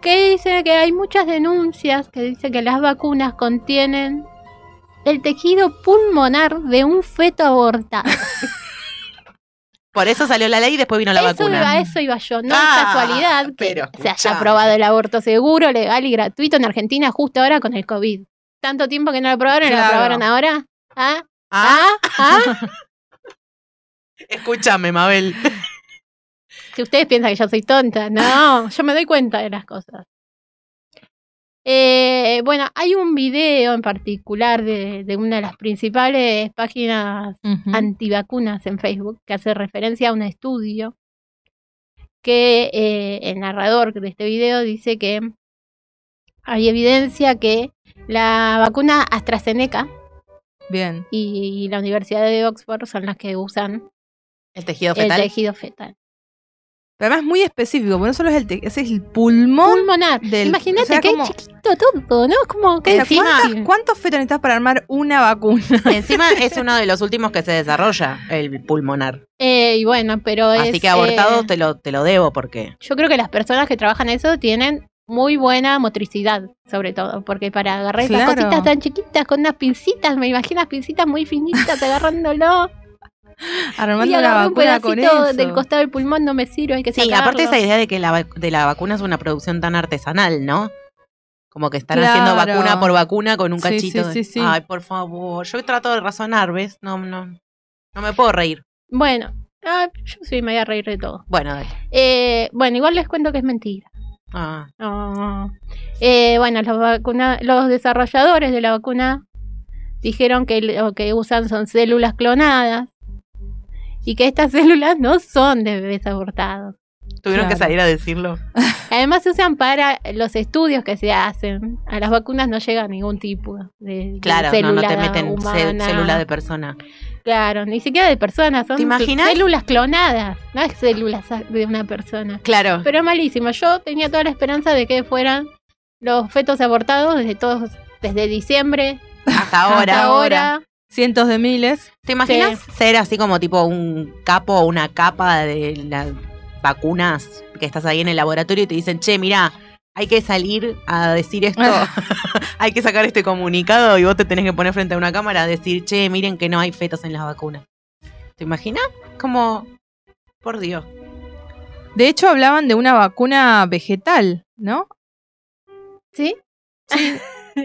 Que dice que hay muchas denuncias que dice que las vacunas contienen el tejido pulmonar de un feto abortado. Por eso salió la ley y después vino la eso, vacuna. iba, a eso iba yo. No Ah, es casualidad que pero se haya aprobado el aborto seguro, legal y gratuito en Argentina justo ahora con el COVID. Tanto tiempo que no lo aprobaron y lo Claro. aprobaron ahora. ¿Ah? Ah, ¿Ah? Escúchame, Mabel. Si ustedes piensan que yo soy tonta, no, yo me doy cuenta de las cosas. Eh, bueno, hay un video en particular de, de una de las principales páginas antivacunas en Facebook que hace referencia a un estudio que eh, el narrador de este video dice que hay evidencia que la vacuna AstraZeneca Bien. y la Universidad de Oxford son las que usan El tejido el fetal. tejido fetal. Pero además es muy específico, porque no solo es el, te- ese es el pulmón. Pulmonar. del- Imagínate o sea, que como- es chiquito todo, ¿no? Es como que O sea, difícil. ¿cuántas- ¿Cuántos fetos necesitas para armar una vacuna? Encima es uno de los últimos que se desarrolla, el pulmonar. Eh, y bueno, pero es, Así que abortados eh, te, lo, te lo debo porque... yo creo que las personas que trabajan eso tienen muy buena motricidad, sobre todo, porque para agarrar esas Claro. cositas tan chiquitas con unas pincitas, me imagino unas pincitas muy finitas agarrándolo. Armando y una agarré un vacuna con eso. del costado del pulmón, no me sirve, hay que Sí, sacarlo. aparte esa idea de que la, de la vacuna es una producción tan artesanal, ¿no? Como que están Claro. haciendo vacuna por vacuna con un cachito. sí, de- sí, sí. Ay, por favor. Yo trato de razonar, ¿ves? No, no, no me puedo reír. Bueno, ah, yo sí me voy a reír de todo. Bueno, dale. Eh, bueno, igual les cuento que es mentira. Ah, No. Eh, bueno, los, vacuna, los desarrolladores de la vacuna dijeron que lo que usan son células clonadas y que estas células no son de bebés abortados. Tuvieron que salir a decirlo. Además se usan para los estudios que se hacen. A las vacunas no llega ningún tipo de, de Claro, no, célula no te meten humana. célula de persona. Claro, ni siquiera de personas, son ¿Te imaginas? células clonadas, no es células de una persona. Claro. Pero malísimo. Yo tenía toda la esperanza de que fueran los fetos abortados desde todos, desde diciembre Hasta ahora. hasta ahora. Cientos de miles. ¿Te imaginas ser así como tipo un capo o una capa de las vacunas que estás ahí en el laboratorio y te dicen, che, mira, hay que salir a decir esto, hay que sacar este comunicado y vos te tenés que poner frente a una cámara a decir, che, miren que no hay fetos en las vacunas. ¿Te imaginas? Como, por Dios. De hecho, hablaban de una vacuna vegetal, ¿no? ¿Sí?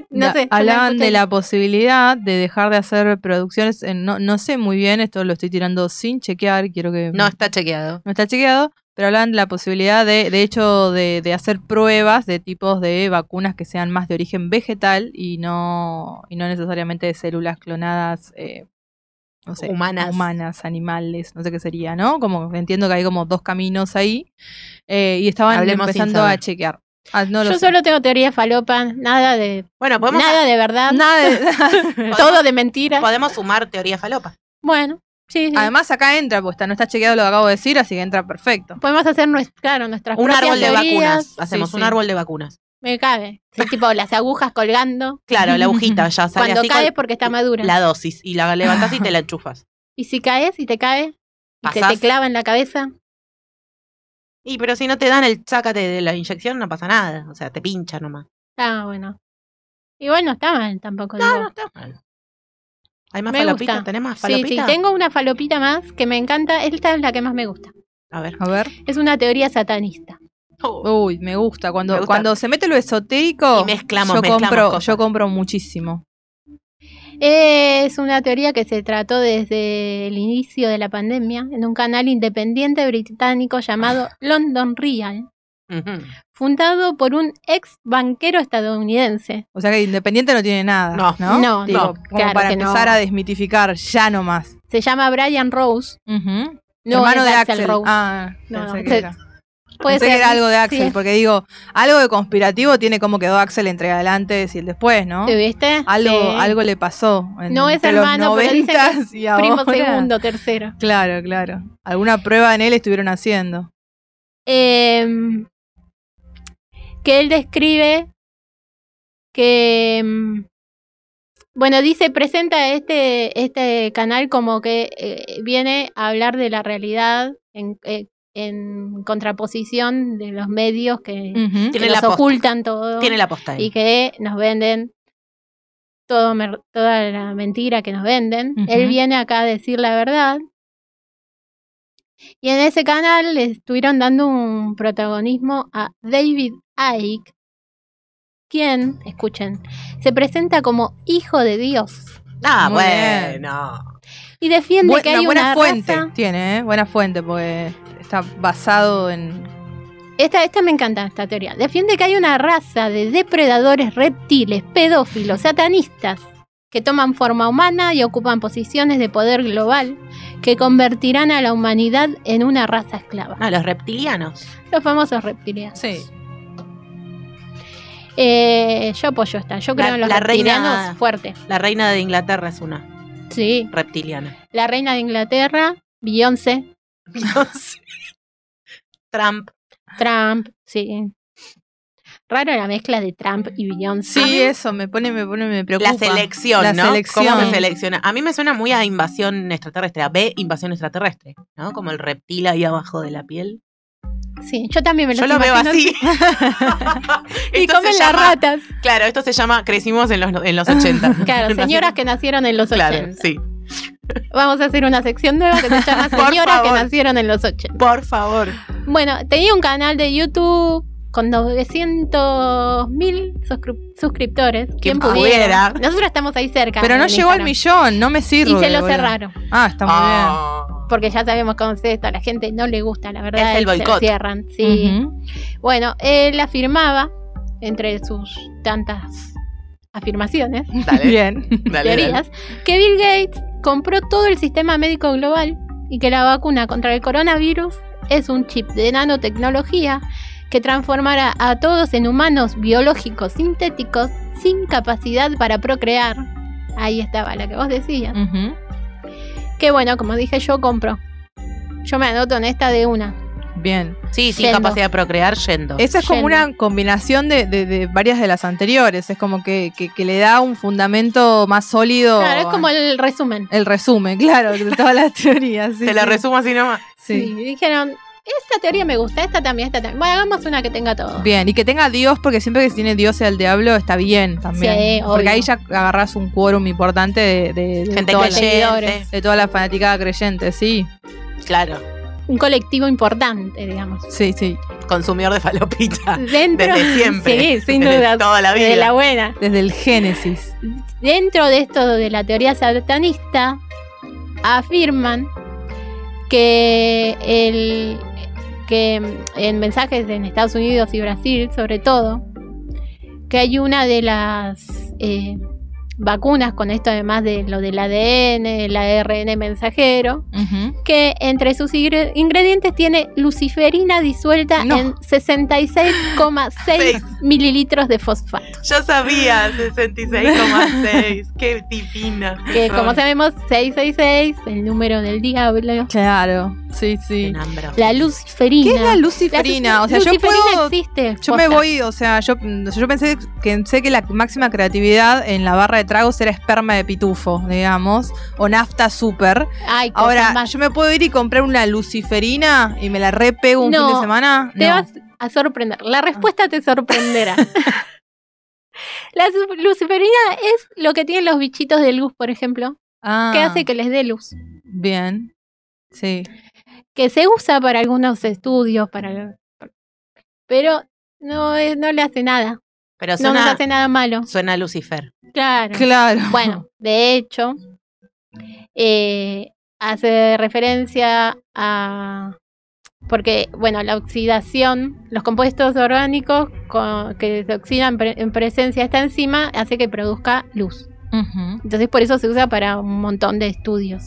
No sé, hablaban de la posibilidad de dejar de hacer producciones. en- no, no sé muy bien, esto lo estoy tirando sin chequear. Quiero que. No está chequeado. no está chequeado, pero hablan de la posibilidad de, de hecho, de, de hacer pruebas de tipos de vacunas que sean más de origen vegetal y no, y no necesariamente de células clonadas, eh, no sé, Humanas. humanas, animales, no sé qué sería, ¿no? Como entiendo que hay como dos caminos ahí eh, y estaban Hablemos empezando a chequear. Ah, no Yo sé. solo tengo teoría falopa, nada de Bueno, podemos, nada de verdad, Nada de- todo de mentira. podemos sumar teoría falopa. Bueno, sí, sí. Además acá entra, pues está, no está chequeado lo que acabo de decir, así que entra perfecto. podemos hacer nues- claro, nuestras Un propias árbol de teorías. vacunas. Hacemos Sí, un sí. árbol de vacunas. Me cabe. Sí, tipo las agujas colgando. Claro, la agujita ya sale Cuando así cae porque está madura. la dosis y la levantas y te la enchufas. Y si caes y te cae y te, Pasás. te clava en la cabeza. Y pero si no te dan el sácate de la inyección no pasa nada, o sea, te pincha nomás. Ah, bueno. Igual no está mal tampoco. No, digo. no está mal. ¿Hay más Me gusta. ¿Tenés más Sí, sí, tengo una falopita más que me encanta. Esta es la que más me gusta. A ver. A ver. Es una teoría satanista. Uy, me gusta. Cuando, Me gusta. cuando se mete lo esotérico, Y mezclamos, yo, mezclamos compro, cosas. yo compro muchísimo. Es una teoría que se trató desde el inicio de la pandemia en un canal independiente británico llamado London Real, Fundado por un ex banquero estadounidense. O sea que Independiente no tiene nada. No. No, No, Digo, no, como claro para que no. empezar a desmitificar ya nomás. Se llama Brian Rose. Ujú. No Hermano es de Axel Axel. Rose. Ah, No, no, que se- era. Puede que ser. algo de Axel, Sí. porque digo, algo de conspirativo tiene como quedó Axel entre el antes y el después, ¿no? ¿Te viste? Algo, Sí. algo le pasó. en- No es hermano, pero dicen que es 90s y Primo segundo, tercero. Claro, claro. Alguna prueba en él estuvieron haciendo. Em, que él describe que em, bueno dice presenta este este canal como que eh, viene a hablar de la realidad en, eh, en contraposición de los medios que, Ujú. que Tiene nos la posta. ocultan todo Tiene la posta ahí. y que nos venden todo toda la mentira que nos venden. Él viene acá a decir la verdad. Y en ese canal le estuvieron dando un protagonismo a David Icke, quien, escuchen, se presenta como hijo de Dios Ah, Muy bien. bueno. y defiende Bu- que hay una buena una fuente raza- tiene, ¿eh? Buena fuente, porque está basado en. Esta, esta me encanta, esta teoría. Defiende que hay una raza de depredadores reptiles, pedófilos, satanistas, que toman forma humana y ocupan posiciones de poder global, que convertirán a la humanidad en una raza esclava. Ah, los reptilianos. Los famosos reptilianos. Sí. Eh, yo apoyo esta. Yo creo La- en los la reina- reptilianos fuerte. La reina de Inglaterra es una Sí. reptiliana. La reina de Inglaterra, Beyoncé, Trump. Trump, sí. Raro la mezcla de Trump y Beyoncé. Sí, eso me pone, me pone, me preocupa. La selección, La ¿no? selección. ¿Cómo se selecciona? A mí me suena muy a invasión extraterrestre, a B, invasión extraterrestre, ¿no? Como el reptil ahí abajo de la piel. Sí, yo también me lo Yo lo veo así. Y comen las ratas. Claro, esto se llama Crecimos en los, en los 80. Claro, señoras que nacieron en los Claro, 80. sí. Vamos a hacer una sección nueva que se llama Señoras que nacieron en los 80. Por favor. Bueno, tenía un canal de YouTube con 900 mil suscriptores. ¿Quién Quien pudiera? pudiera. Nosotros estamos ahí cerca. Pero no llegó al millón, no me sirve. Y se lo boludo. cerraron. Ah, está muy Ah. Porque ya sabemos cómo es esto. A la gente no le gusta, la verdad. Es el y se lo boicot. cierran. Sí. bien. Bueno, él afirmaba, entre sus tantas afirmaciones, Dale. Bien. dale, teorías, que Bill Gates compró todo el sistema médico global y que la vacuna contra el coronavirus es un chip de nanotecnología que transformará a todos en humanos biológicos sintéticos sin capacidad para procrear. Ahí estaba la que vos decías. Ujú. Que bueno, como dije, yo compro. Yo me anoto en esta de una. Bien. Sí, sin Yendo. capacidad de procrear, yendo. Esa es como Yendo. una combinación de, de- de varias de las anteriores. Es como que, que- que le da un fundamento más sólido. Claro, es como el resumen. el resumen, claro, de todas las teorías. sí, Te la sí. resumo así nomás. Sí. Sí. dijeron, esta teoría me gusta, esta también, esta también. Bueno, hagamos una que tenga todo. Bien, y que tenga Dios, porque siempre que se tiene Dios y al diablo está bien también. Sí, porque obvio. ahí ya agarras un quórum importante de, de- de Gente toda creyente. de toda la fanaticada creyente, sí. Claro. un colectivo importante, digamos. Sí, sí. Consumidor de falopita. Dentro, Desde siempre. Sí, sin Desde duda. toda la vida. De la buena. Desde el Génesis. Dentro de esto de la teoría satanista, afirman que el que en mensajes en Estados Unidos y Brasil, sobre todo, que hay una de las eh, vacunas con esto además de lo del ADN, el ARN mensajero, que entre sus ingre- ingredientes tiene luciferina disuelta No. en 66,6 mililitros de fosfato. Yo sabía, 66,6. Qué divina. Que como sabemos, 666, el número del diablo. Claro, sí, sí. La luciferina. ¿Qué es la luciferina? La o sea, yo luciferina puedo. existe. Yo me voy, o sea, yo, yo pensé que sé que la máxima creatividad en la barra de tragos era esperma de pitufo, digamos, o nafta super. Ay, Ahora, más. yo me puedo ir y comprar una luciferina y me la repego un No, fin de semana. Te No. vas a sorprender. La respuesta te sorprenderá. la luciferina es lo que tienen los bichitos de luz, por ejemplo, Ah, que hace que les dé luz. Bien. Sí. Que se usa para algunos estudios, para pero no, no le hace nada. Pero No nos suena, hace nada malo. suena a Lucifer. Claro. Claro. Bueno, de hecho, eh, hace referencia a... Porque, bueno, la oxidación, los compuestos orgánicos co- que se oxidan pre- en presencia de esta enzima hace que produzca luz. Entonces, por eso se usa para un montón de estudios.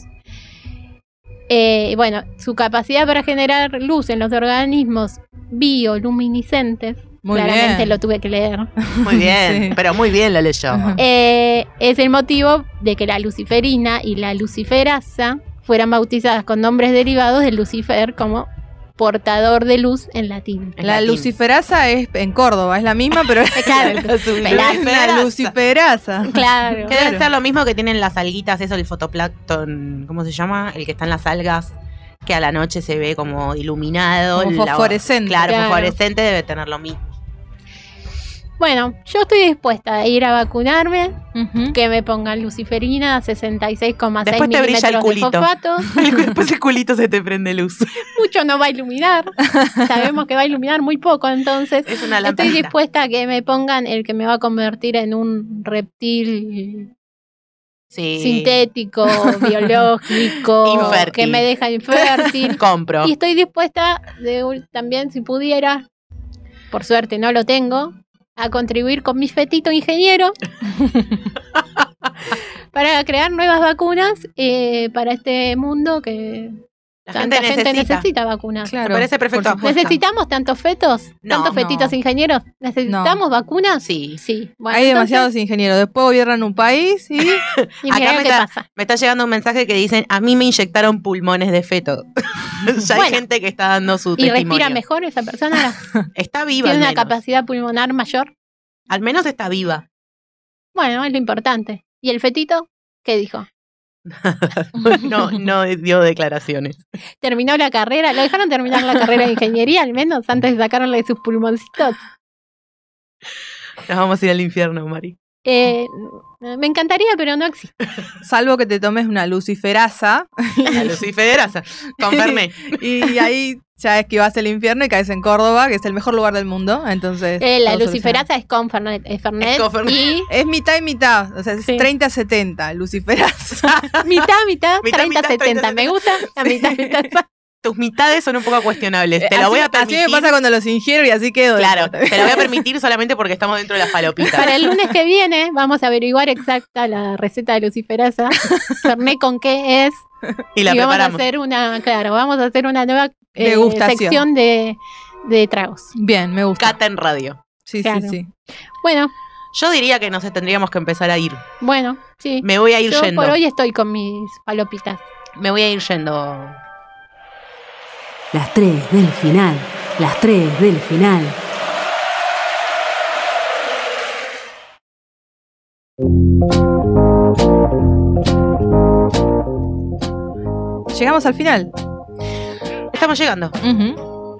Eh, bueno, su capacidad para generar luz en los organismos bioluminiscentes, Muy claramente bien. lo tuve que leer, Muy bien, Sí. pero muy bien lo leyó. eh, es el motivo de que la luciferina y la luciferasa fueran bautizadas con nombres derivados de Lucifer como portador de luz en latín. En La latín. luciferasa es en Córdoba, es la misma, pero es Claro, una luciferasa. luciferasa. claro. Que debe ser lo mismo que tienen las alguitas, eso, el fotoplancton, ¿cómo se llama? El que está en las algas, que a la noche se ve como iluminado. Como la- fosforescente. Claro, Claro. fosforescente debe tener lo mismo. Bueno, yo estoy dispuesta a ir a vacunarme, que me pongan luciferina 66,6 Después te brilla el milímetros de culito. fosfato. Después el culito se te prende luz. Mucho no va a iluminar. Sabemos que va a iluminar muy poco, entonces Es una estoy dispuesta a que me pongan el que me va a convertir en un reptil Sí. sintético, biológico, Infértil. que me deja infértil. Compro. y estoy dispuesta de, también, si pudiera, por suerte no lo tengo, a contribuir con mi fetito ingeniero para crear nuevas vacunas eh, para este mundo que La tanta gente necesita. necesita vacunas. Claro, Me parece perfecto. ¿Necesitamos tantos fetos? No, ¿Tantos no. fetitos ingenieros? ¿Necesitamos vacunas? Sí. Sí. Bueno, Hay entonces, demasiados ingenieros. Después gobiernan un país y. Y Acá me qué está- pasa. Me está llegando un mensaje que dicen, a mí me inyectaron pulmones de feto. ya hay gente que está dando su ¿Y testimonio. respira mejor esa persona? Está viva ¿Tiene al una capacidad pulmonar mayor? Al menos está viva. Bueno, es lo importante. ¿Y el fetito? ¿Qué dijo? No, no dio declaraciones. ¿Terminó la carrera? ¿Lo dejaron terminar la carrera de ingeniería al menos antes de sacarle sus pulmoncitos? Nos vamos a ir al infierno, Mari. Eh, me encantaría, pero no existe. Salvo que te tomes una luciferasa. La luciferasa. Confirmé. y ahí ya esquivas el infierno y caes en Córdoba, que es el mejor lugar del mundo. Entonces. Eh, la todo luciferasa es con Fernet, es Fernet Es con Fernet. y. Es mitad y mitad. O sea, es Sí. 30-70. Luciferasa. mitad, mitad, Mitad, 30, mitad, 70. 30, Me gusta la mitad, mitad. Tus mitades son un poco cuestionables. Te así, lo voy a así permitir. me pasa cuando los ingiero y así quedo. Claro, te lo voy a permitir solamente porque estamos dentro de las palopitas. Para el lunes que viene vamos a averiguar exacta la receta de luciferasa. Fernet con qué es. y la y vamos a preparamos. hacer una, claro, vamos a hacer una nueva eh, Degustación. sección de, de tragos. Bien, me gusta. Cata en radio. Sí, Claro. sí, sí. Bueno, Yo diría que no sé, tendríamos que empezar a ir. bueno, sí. Me voy a ir Yo yendo. por hoy estoy con mis palopitas. Me voy a ir yendo. Las tres del final. Las tres del final. Llegamos al final. Estamos llegando.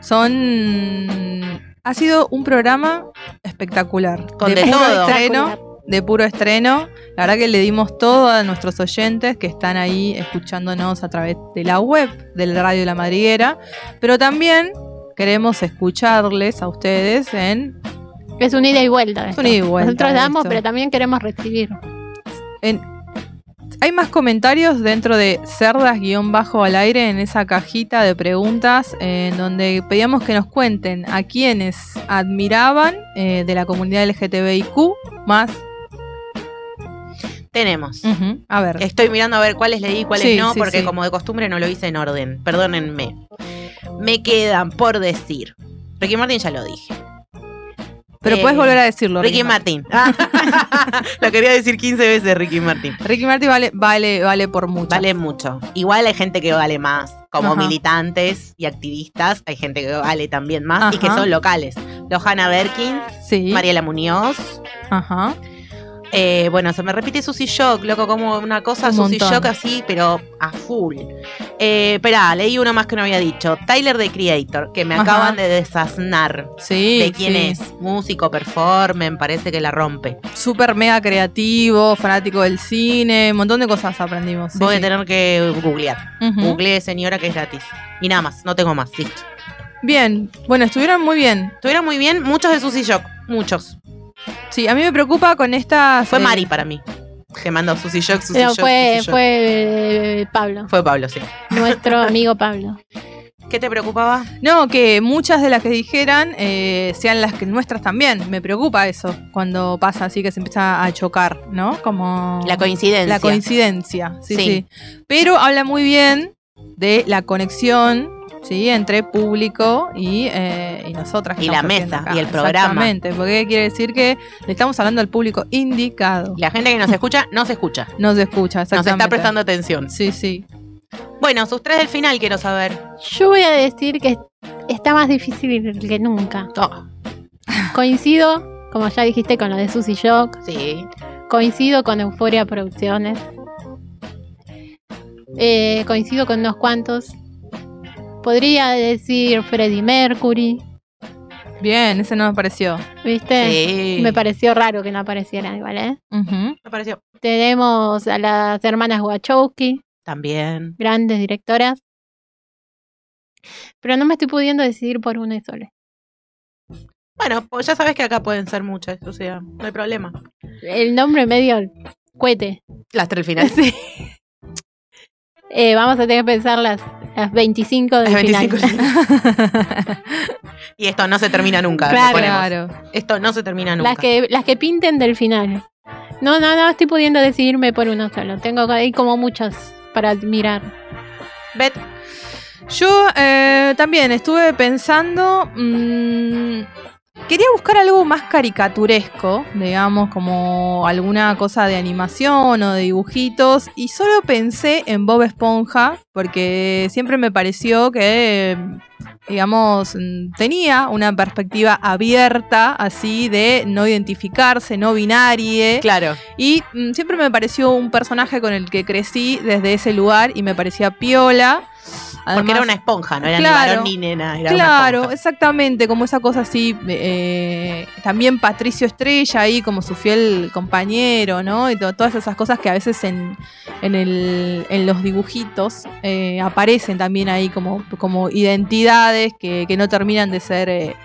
Son. Ha sido un programa espectacular. Con de puro todo. estreno. De puro estreno. La verdad que le dimos todo a nuestros oyentes que están ahí escuchándonos a través de la web del Radio La Madriguera, pero también queremos escucharles a ustedes en... Es un ida y vuelta. Es un ida y vuelta Nosotros damos, esto. pero también queremos recibir. en hay más comentarios dentro de cerdas-bajo al aire en esa cajita de preguntas en donde pedíamos que nos cuenten a quienes admiraban eh, de la comunidad LGTBIQ más. Tenemos. A ver. Estoy mirando a ver cuáles leí y cuáles Sí, no, sí, porque sí. como de costumbre no lo hice en orden. Perdónenme. Me quedan por decir. Ricky Martin ya lo dije. Pero Eh, puedes volver a decirlo. Ricky Martin. lo quería decir 15 veces Ricky Martin. Ricky Martin vale, vale, vale por mucho. Vale mucho. Igual hay gente que vale más. Como Ajá. militantes y activistas, hay gente que vale también más y que son locales. Johanna Berkins, Sí. Mariela Muñoz. Ajá. Eh, bueno, se me repite Susy Shock, loco, como una cosa Un Susy montón. Shock así, pero a full. Eh, esperá, leí uno más que no había dicho. Tyler the Creator, que me Ajá. acaban de desasnar. Sí. de quién sí. es. Músico, performer, parece que la rompe. Súper mega creativo, fanático del cine, un montón de cosas aprendimos. sí, Voy a tener que googlear. Ujú. Googleé señora que es gratis. Y nada más, no tengo más, listo. Bien, bueno, estuvieron muy bien. Estuvieron muy bien, muchos de Susy Shock, muchos. Sí, a mí me preocupa con estas. Fue eh, Mari para mí. Que mandó Shock, Shock, fue, fue eh, Pablo, Fue Pablo, sí. nuestro amigo Pablo. ¿Qué te preocupaba? No, que muchas de las que dijeran eh, sean las que nuestras también. Me preocupa eso cuando pasa así que se empieza a chocar, ¿no? Como. La coincidencia. La coincidencia, sí, Sí. sí. Pero habla muy bien de la conexión, ¿sí? Entre público y, eh, y nosotras. que Y la mesa, acá. y el programa. Exactamente, porque quiere decir que le estamos hablando al público indicado. La gente que nos escucha, no se escucha. Nos escucha, Nos exactamente. está prestando atención. Sí, sí. Bueno, sus tres del final quiero saber. Yo voy a decir que está más difícil que nunca. Oh, Coincido, como ya dijiste, con lo de Susy Shock. sí. Coincido con Euforia Producciones. Eh, coincido con unos cuantos. Podría decir Freddie Mercury, Bien, ese no me pareció. ¿viste? Sí. Me pareció raro que no apareciera igual, ¿eh? Ujú. Me pareció. Tenemos a las hermanas Wachowski, También. grandes directoras. Pero no me estoy pudiendo decidir por una sola. Bueno, pues ya sabes que acá pueden ser muchas, o sea, no hay problema. El nombre medio cuete. Las tres finales. Sí. Eh, vamos a tener que pensar las, las 25 del Las 25 final. Y esto no se termina nunca. Claro. Esto no se termina nunca. las, que, las que pinten del final. No, no, no estoy pudiendo decidirme por uno solo. Tengo ahí como muchas para admirar. Bet, Yo eh, también estuve pensando. mm, quería buscar algo más caricaturesco, digamos, como alguna cosa de animación o de dibujitos. Y solo pensé en Bob Esponja, porque siempre me pareció que. Digamos, tenía una perspectiva abierta, así de no identificarse, no binarie. claro. Y mm, siempre me pareció un personaje con el que crecí desde ese lugar y me parecía piola. Porque era una esponja, no era Claro, ni varón ni nena. Era Claro, exactamente, como esa cosa así. eh, también Patricio Estrella ahí como su fiel compañero, ¿no? Y to- todas esas cosas que a veces en, en, el- en los dibujitos eh, aparecen también ahí como, como identidades que, que no terminan de ser eh,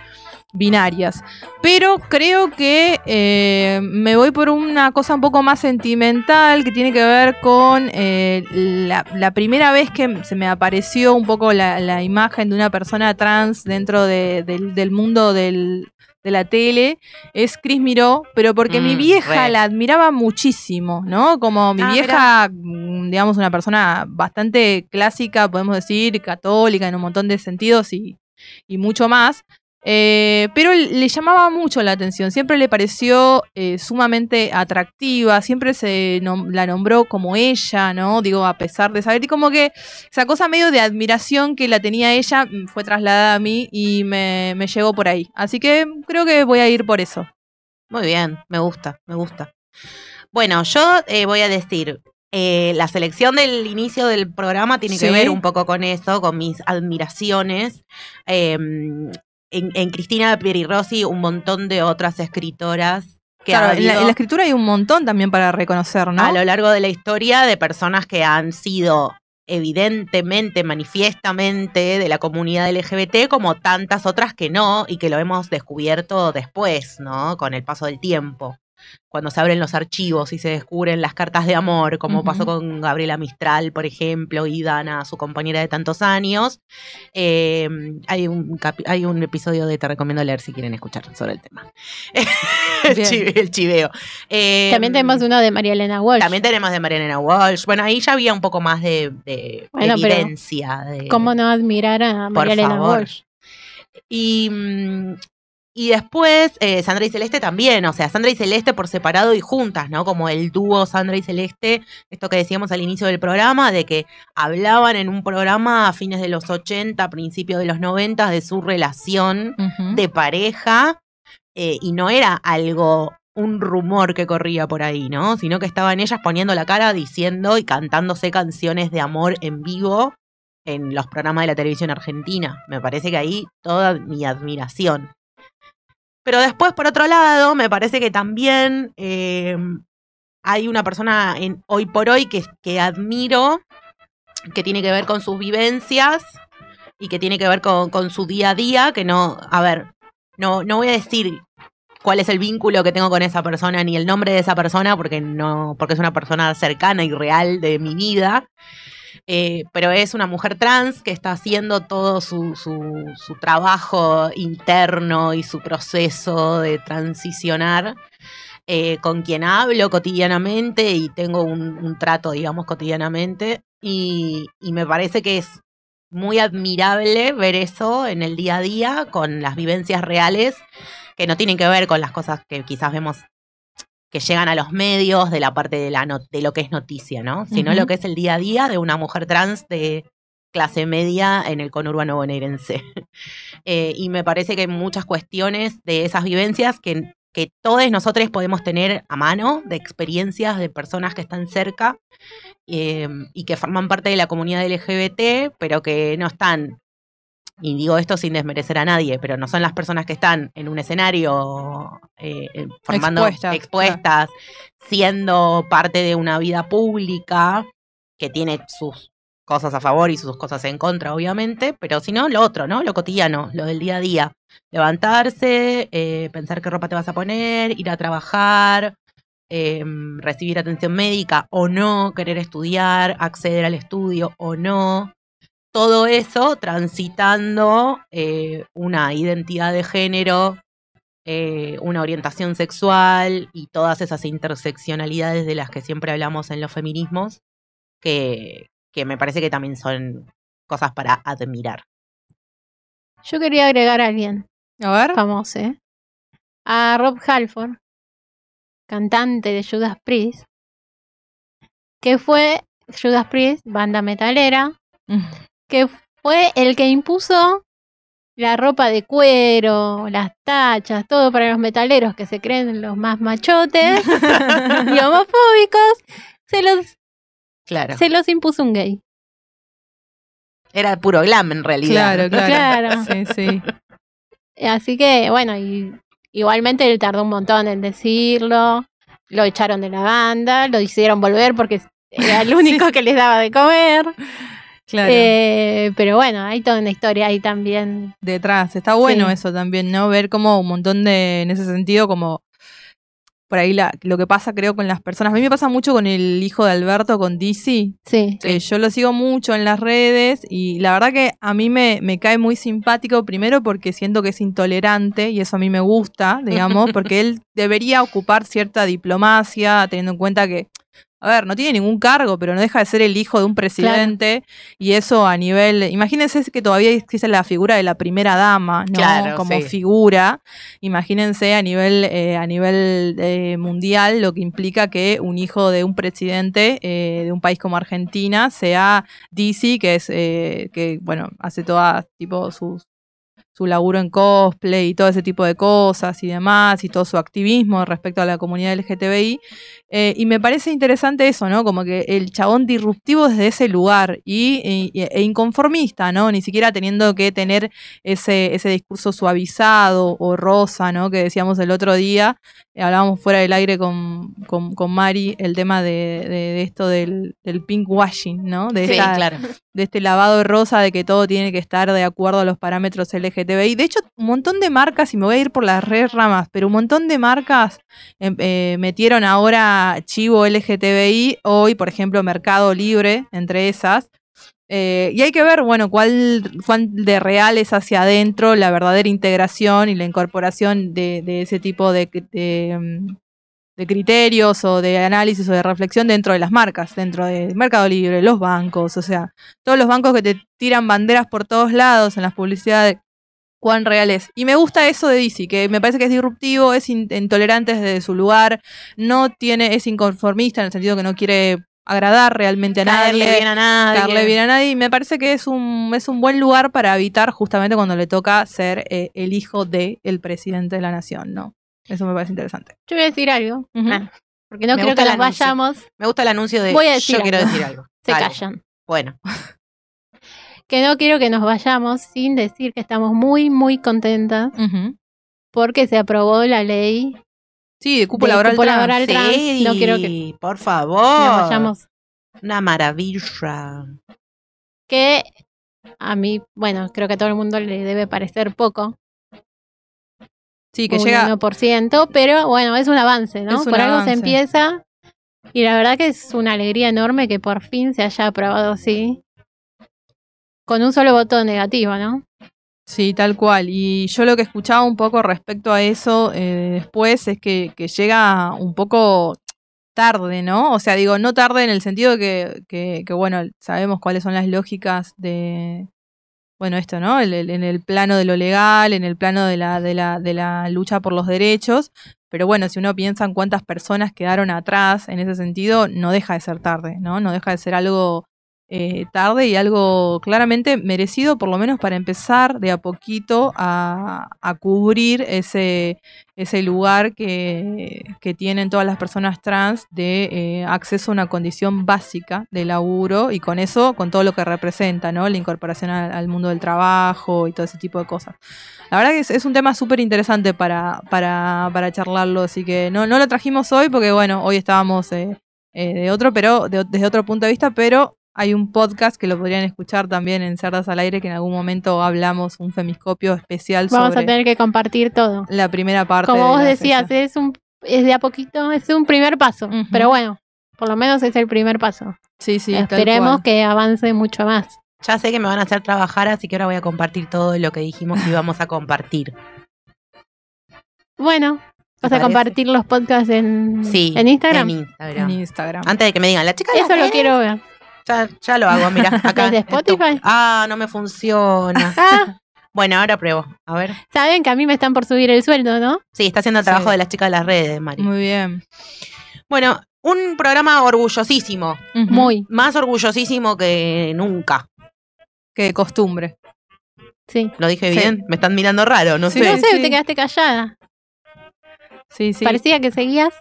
binarias. Pero creo que eh, me voy por una cosa un poco más sentimental que tiene que ver con eh, la, la primera vez que se me apareció un poco la, la imagen de una persona trans dentro de- del, del mundo del- de la tele es Chris Miró, pero porque mi Mm, vieja re. la admiraba muchísimo, ¿no? Como mi Ah, vieja, mm, digamos, una persona bastante clásica, podemos decir, católica en un montón de sentidos y, y mucho más. Eh, pero le llamaba mucho la atención, siempre le pareció eh, sumamente atractiva, siempre se nom- la nombró como ella, ¿no? Digo, a pesar de saber, y como que esa cosa medio de admiración que la tenía ella mm, fue trasladada a mí y me, me llegó por ahí. Así que creo que voy a ir por eso. Muy bien, me gusta, me gusta. Bueno, yo eh, voy a decir, eh, la selección del inicio del programa tiene que ver un poco con eso, con mis admiraciones. Eh, en, en Cristina Pierirossi, un montón de otras escritoras que Claro, en la, en la escritura hay un montón también para reconocer, ¿no? a lo largo de la historia de personas que han sido evidentemente, manifiestamente de la comunidad LGBT, como tantas otras que no, y que lo hemos descubierto después, ¿no? Con el paso del tiempo. Cuando se abren los archivos y se descubren las cartas de amor, como pasó con Gabriela Mistral, por ejemplo, y Dana, su compañera de tantos años. Eh, hay, un capi- hay un episodio de Te recomiendo leer si quieren escuchar sobre el tema. el, Bien. chive- el chiveo. Eh, También tenemos uno de María Elena Walsh. también tenemos de Mariana Walsh. Bueno, ahí ya había un poco más de, de Bueno, evidencia. de- ¿Cómo no admirar a María Elena favor. Walsh? Y, mm, y después eh, Sandra y Celeste también, o sea, Sandra y Celeste por separado y juntas, ¿no? Como el dúo Sandra y Celeste, esto que decíamos al inicio del programa, de que hablaban en un programa a fines de los 80, principios de los 90 de su relación de pareja eh, y no era algo, un rumor que corría por ahí, ¿no? Sino que estaban ellas poniendo la cara diciendo y cantándose canciones de amor en vivo en los programas de la televisión argentina. Me parece que ahí toda mi admiración. Pero después, por otro lado, me parece que también eh, hay una persona en, hoy por hoy que, que admiro, que tiene que ver con sus vivencias y que tiene que ver con, con su día a día, que no, a ver, no, no voy a decir cuál es el vínculo que tengo con esa persona ni el nombre de esa persona porque no porque es una persona cercana y real de mi vida Eh, pero es una mujer trans que está haciendo todo su, su, trabajo interno y su proceso de transicionar eh, con quien hablo cotidianamente y tengo un, un trato digamos cotidianamente. Y, y me parece que es muy admirable ver eso en el día a día con las vivencias reales que no tienen que ver con las cosas que quizás vemos que llegan a los medios de la parte de, la de lo que es noticia, ¿no? Sino lo que es el día a día de una mujer trans de clase media en el conurbano bonaerense. Eh, y me parece que hay muchas cuestiones de esas vivencias que, que todos nosotros podemos tener a mano, de experiencias de personas que están cerca eh, y que forman parte de la comunidad LGBT, pero que no están y digo esto sin desmerecer a nadie, pero no son las personas que están en un escenario eh, eh, formando Expuestas, expuestas, siendo parte de una vida pública que tiene sus cosas a favor y sus cosas en contra, obviamente, pero si no, lo otro, ¿no? Lo cotidiano, lo del día a día. Levantarse, eh, pensar qué ropa te vas a poner, ir a trabajar, eh, recibir atención médica o no, querer estudiar, acceder al estudio o no todo eso transitando eh, una identidad de género, eh, una orientación sexual y todas esas interseccionalidades de las que siempre hablamos en los feminismos, que, que me parece que también son cosas para admirar. Yo quería agregar a alguien A ver. famoso, ¿eh? A Rob Halford, cantante de Judas Priest, que fue Judas Priest, banda metalera, que fue el que impuso la ropa de cuero, las tachas, todo para los metaleros que se creen los más machotes y homofóbicos, se los, Claro. se los impuso un gay. Era puro glam en realidad. Claro, claro. Claro. Sí, sí. Así que, bueno, y, igualmente él tardó un montón en decirlo. Lo echaron de la banda, lo hicieron volver porque era el único que les daba de comer. Claro. Eh, pero bueno, hay toda una historia ahí también. detrás. Está bueno Sí. eso también, ¿no? Ver como un montón de, en ese sentido, como por ahí la, lo que pasa creo con las personas. A mí me pasa mucho con el hijo de Alberto, con Dizzy. Sí. que yo lo sigo mucho en las redes y la verdad que a mí me, me cae muy simpático, primero porque siento que es intolerante y eso a mí me gusta, digamos, porque él debería ocupar cierta diplomacia, teniendo en cuenta que, a ver, no tiene ningún cargo, pero no deja de ser el hijo de un presidente y eso a nivel, imagínense que todavía existe la figura de la primera dama, ¿no? Claro, Como sí. figura, imagínense a nivel, eh, a nivel eh, mundial lo que implica que un hijo de un presidente eh, de un país como Argentina sea DC, que es, eh, que bueno, hace todas tipo sus su laburo en cosplay y todo ese tipo de cosas y demás, y todo su activismo respecto a la comunidad LGTBI. Eh, y me parece interesante eso, ¿no? Como que el chabón disruptivo desde ese lugar y, y- e inconformista, ¿no? Ni siquiera teniendo que tener ese, ese discurso suavizado o rosa, ¿no? Que decíamos el otro día, eh, hablábamos fuera del aire con, con, con Mari, el tema de, de- de esto del, del pink washing, ¿no? De, Sí, esta- claro. De este lavado de rosa, de que todo tiene que estar de acuerdo a los parámetros LGTBI. De hecho, un montón de marcas, y me voy a ir por las redes ramas, pero un montón de marcas em, eh, metieron ahora chivo LGTBI, hoy, por ejemplo, Mercado Libre, entre esas. Eh, y hay que ver, bueno, cuál, cuán de real es hacia adentro la verdadera integración y la incorporación de, ese tipo de, mm, de criterios o de análisis o de reflexión dentro de las marcas, dentro de Mercado Libre, los bancos, o sea, todos los bancos que te tiran banderas por todos lados en las publicidades, cuán real es. Y me gusta eso de DC, que me parece que es disruptivo, es in- intolerante desde su lugar, no tiene, es inconformista en el sentido que no quiere agradar realmente a Caerle nadie. bien a nadie. caerle bien a nadie. Y me parece que es un, es un buen lugar para habitar justamente cuando le toca ser eh, el hijo del el presidente de la nación, ¿no? Eso me parece interesante. Yo voy a decir algo. Ah, porque no Me creo que anuncio. vayamos. Me gusta el anuncio de Voy a decir yo quiero algo. decir algo. Se Dale. callan. Bueno, Que no quiero que nos vayamos sin decir que estamos muy, muy contentas porque se aprobó la ley. Sí, de cupo de laboral cupo trans. laboral trans. sí, No quiero que por favor. nos vayamos. Una maravilla. Que a mí, bueno, creo que a todo el mundo le debe parecer poco. Sí, que un llega. 1%, pero bueno, es un avance, ¿no? Un por algo se empieza. Y la verdad que es una alegría enorme que por fin se haya aprobado así. Con un solo voto negativo, ¿no? Sí, tal cual. Y yo lo que escuchaba un poco respecto a eso eh, después es que, que llega un poco tarde, ¿no? O sea, digo, no tarde en el sentido que, que, bueno, sabemos cuáles son las lógicas de, bueno, esto, ¿no? El- el- en el plano de lo legal, en el plano de la, de, la, de la lucha por los derechos. Pero bueno, si uno piensa en cuántas personas quedaron atrás en ese sentido, no deja de ser tarde, ¿no? No deja de ser algo eh, tarde y algo claramente merecido, por lo menos para empezar de a poquito a, a cubrir ese, ese lugar que, que tienen todas las personas trans de eh, acceso a una condición básica de laburo y con eso, con todo lo que representa, ¿no? La incorporación al, mundo del trabajo y todo ese tipo de cosas. La verdad que es, es un tema súper interesante para, para, para charlarlo, así que no, no lo trajimos hoy porque, bueno, hoy estábamos eh, de otro, pero de- desde otro punto de vista, pero hay un podcast que lo podrían escuchar también en Cerdas al Aire, que en algún momento hablamos un femiscopio especial Vamos sobre a tener que compartir todo. la primera parte. Como de vos decías, es un es de a poquito, es un primer paso. Pero bueno, por lo menos es el primer paso. Sí, sí. Esperemos que avance mucho más. Ya sé que me van a hacer trabajar, así que ahora voy a compartir todo lo que dijimos que íbamos a compartir. Bueno, vas a compartir los podcasts en, Sí, en Instagram. En Instagram. En Instagram. Antes de que me digan, la chica Eso lo quiero ver. Ya, ya lo hago, mira, acá. ¿Desde esto. Spotify? Ah, no me funciona. Ah, Bueno, ahora pruebo. A ver. Saben que a mí me están por subir el sueldo, ¿no? Sí, está haciendo el trabajo Sí. de las chicas de las redes, Mari. Muy bien. Bueno, un programa orgullosísimo. Muy, Más orgullosísimo que nunca. Que de costumbre. sí. ¿Lo dije Sí. bien? Me están mirando raro, no Sí, sé. No sé, sí. te quedaste callada. Sí, sí. Parecía que seguías.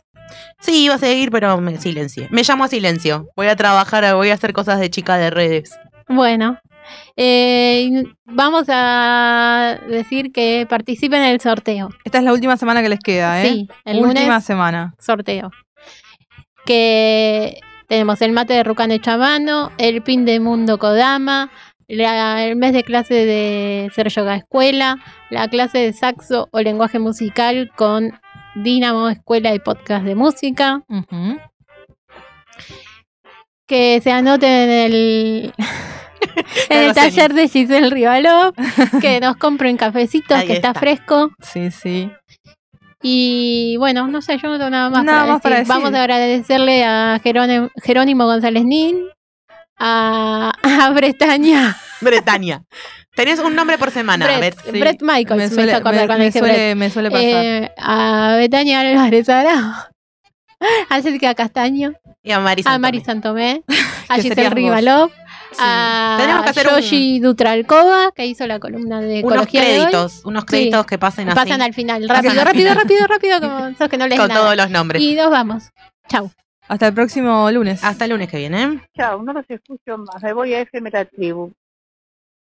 Sí, iba a seguir, pero me silencié. Me llamo a silencio. Voy a trabajar, voy a hacer cosas de chica de redes. Bueno, eh, vamos a decir que participen en el sorteo. Esta es la última semana que les queda, ¿eh? Sí, el última lunes semana. sorteo. Que tenemos el mate de a mano, el pin de Mundo Kodama, la- el mes de clase de ser yoga escuela, la clase de saxo o lenguaje musical con Dinamo Escuela y Podcast de Música. Que se anoten en el, en el taller de Giselle Rivalov, que nos compren cafecitos, Ahí que está está. fresco. Sí, sí. Y bueno, no sé, yo no tengo nada más, Nada para, más para decir. Vamos a agradecerle a Jerónimo, Jerónimo González Nin, a, a Bretaña, Bretaña. Tenés un nombre por semana. Brett, sí. Brett Michaels, me, suele, hizo acordar me- cuando me dije Brett. me suele pasar. Eh, a Betania Álvarez Arao, a Jessica Castaño, Y a Mari a Mari Santomé. A Giselle. Rivalov, a Tenemos que hacer un- Yoshi Dutralcova, que hizo la columna de Unos ecología de hoy. créditos, unos créditos Sí. que pasen así. Pasan al final, Pasan rápido, al rápido, final. rápido, rápido, como esos que no les Con nada. todos los nombres. Y nos vamos. Chau. Hasta el próximo lunes. Hasta el lunes que viene. Chao, no los escucho más. Me voy a FM La Tribu.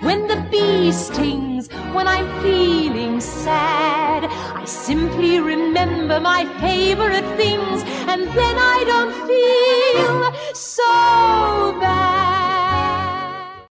when the bee stings, when I'm feeling sad, I simply remember my favorite things, and then I don't feel so bad.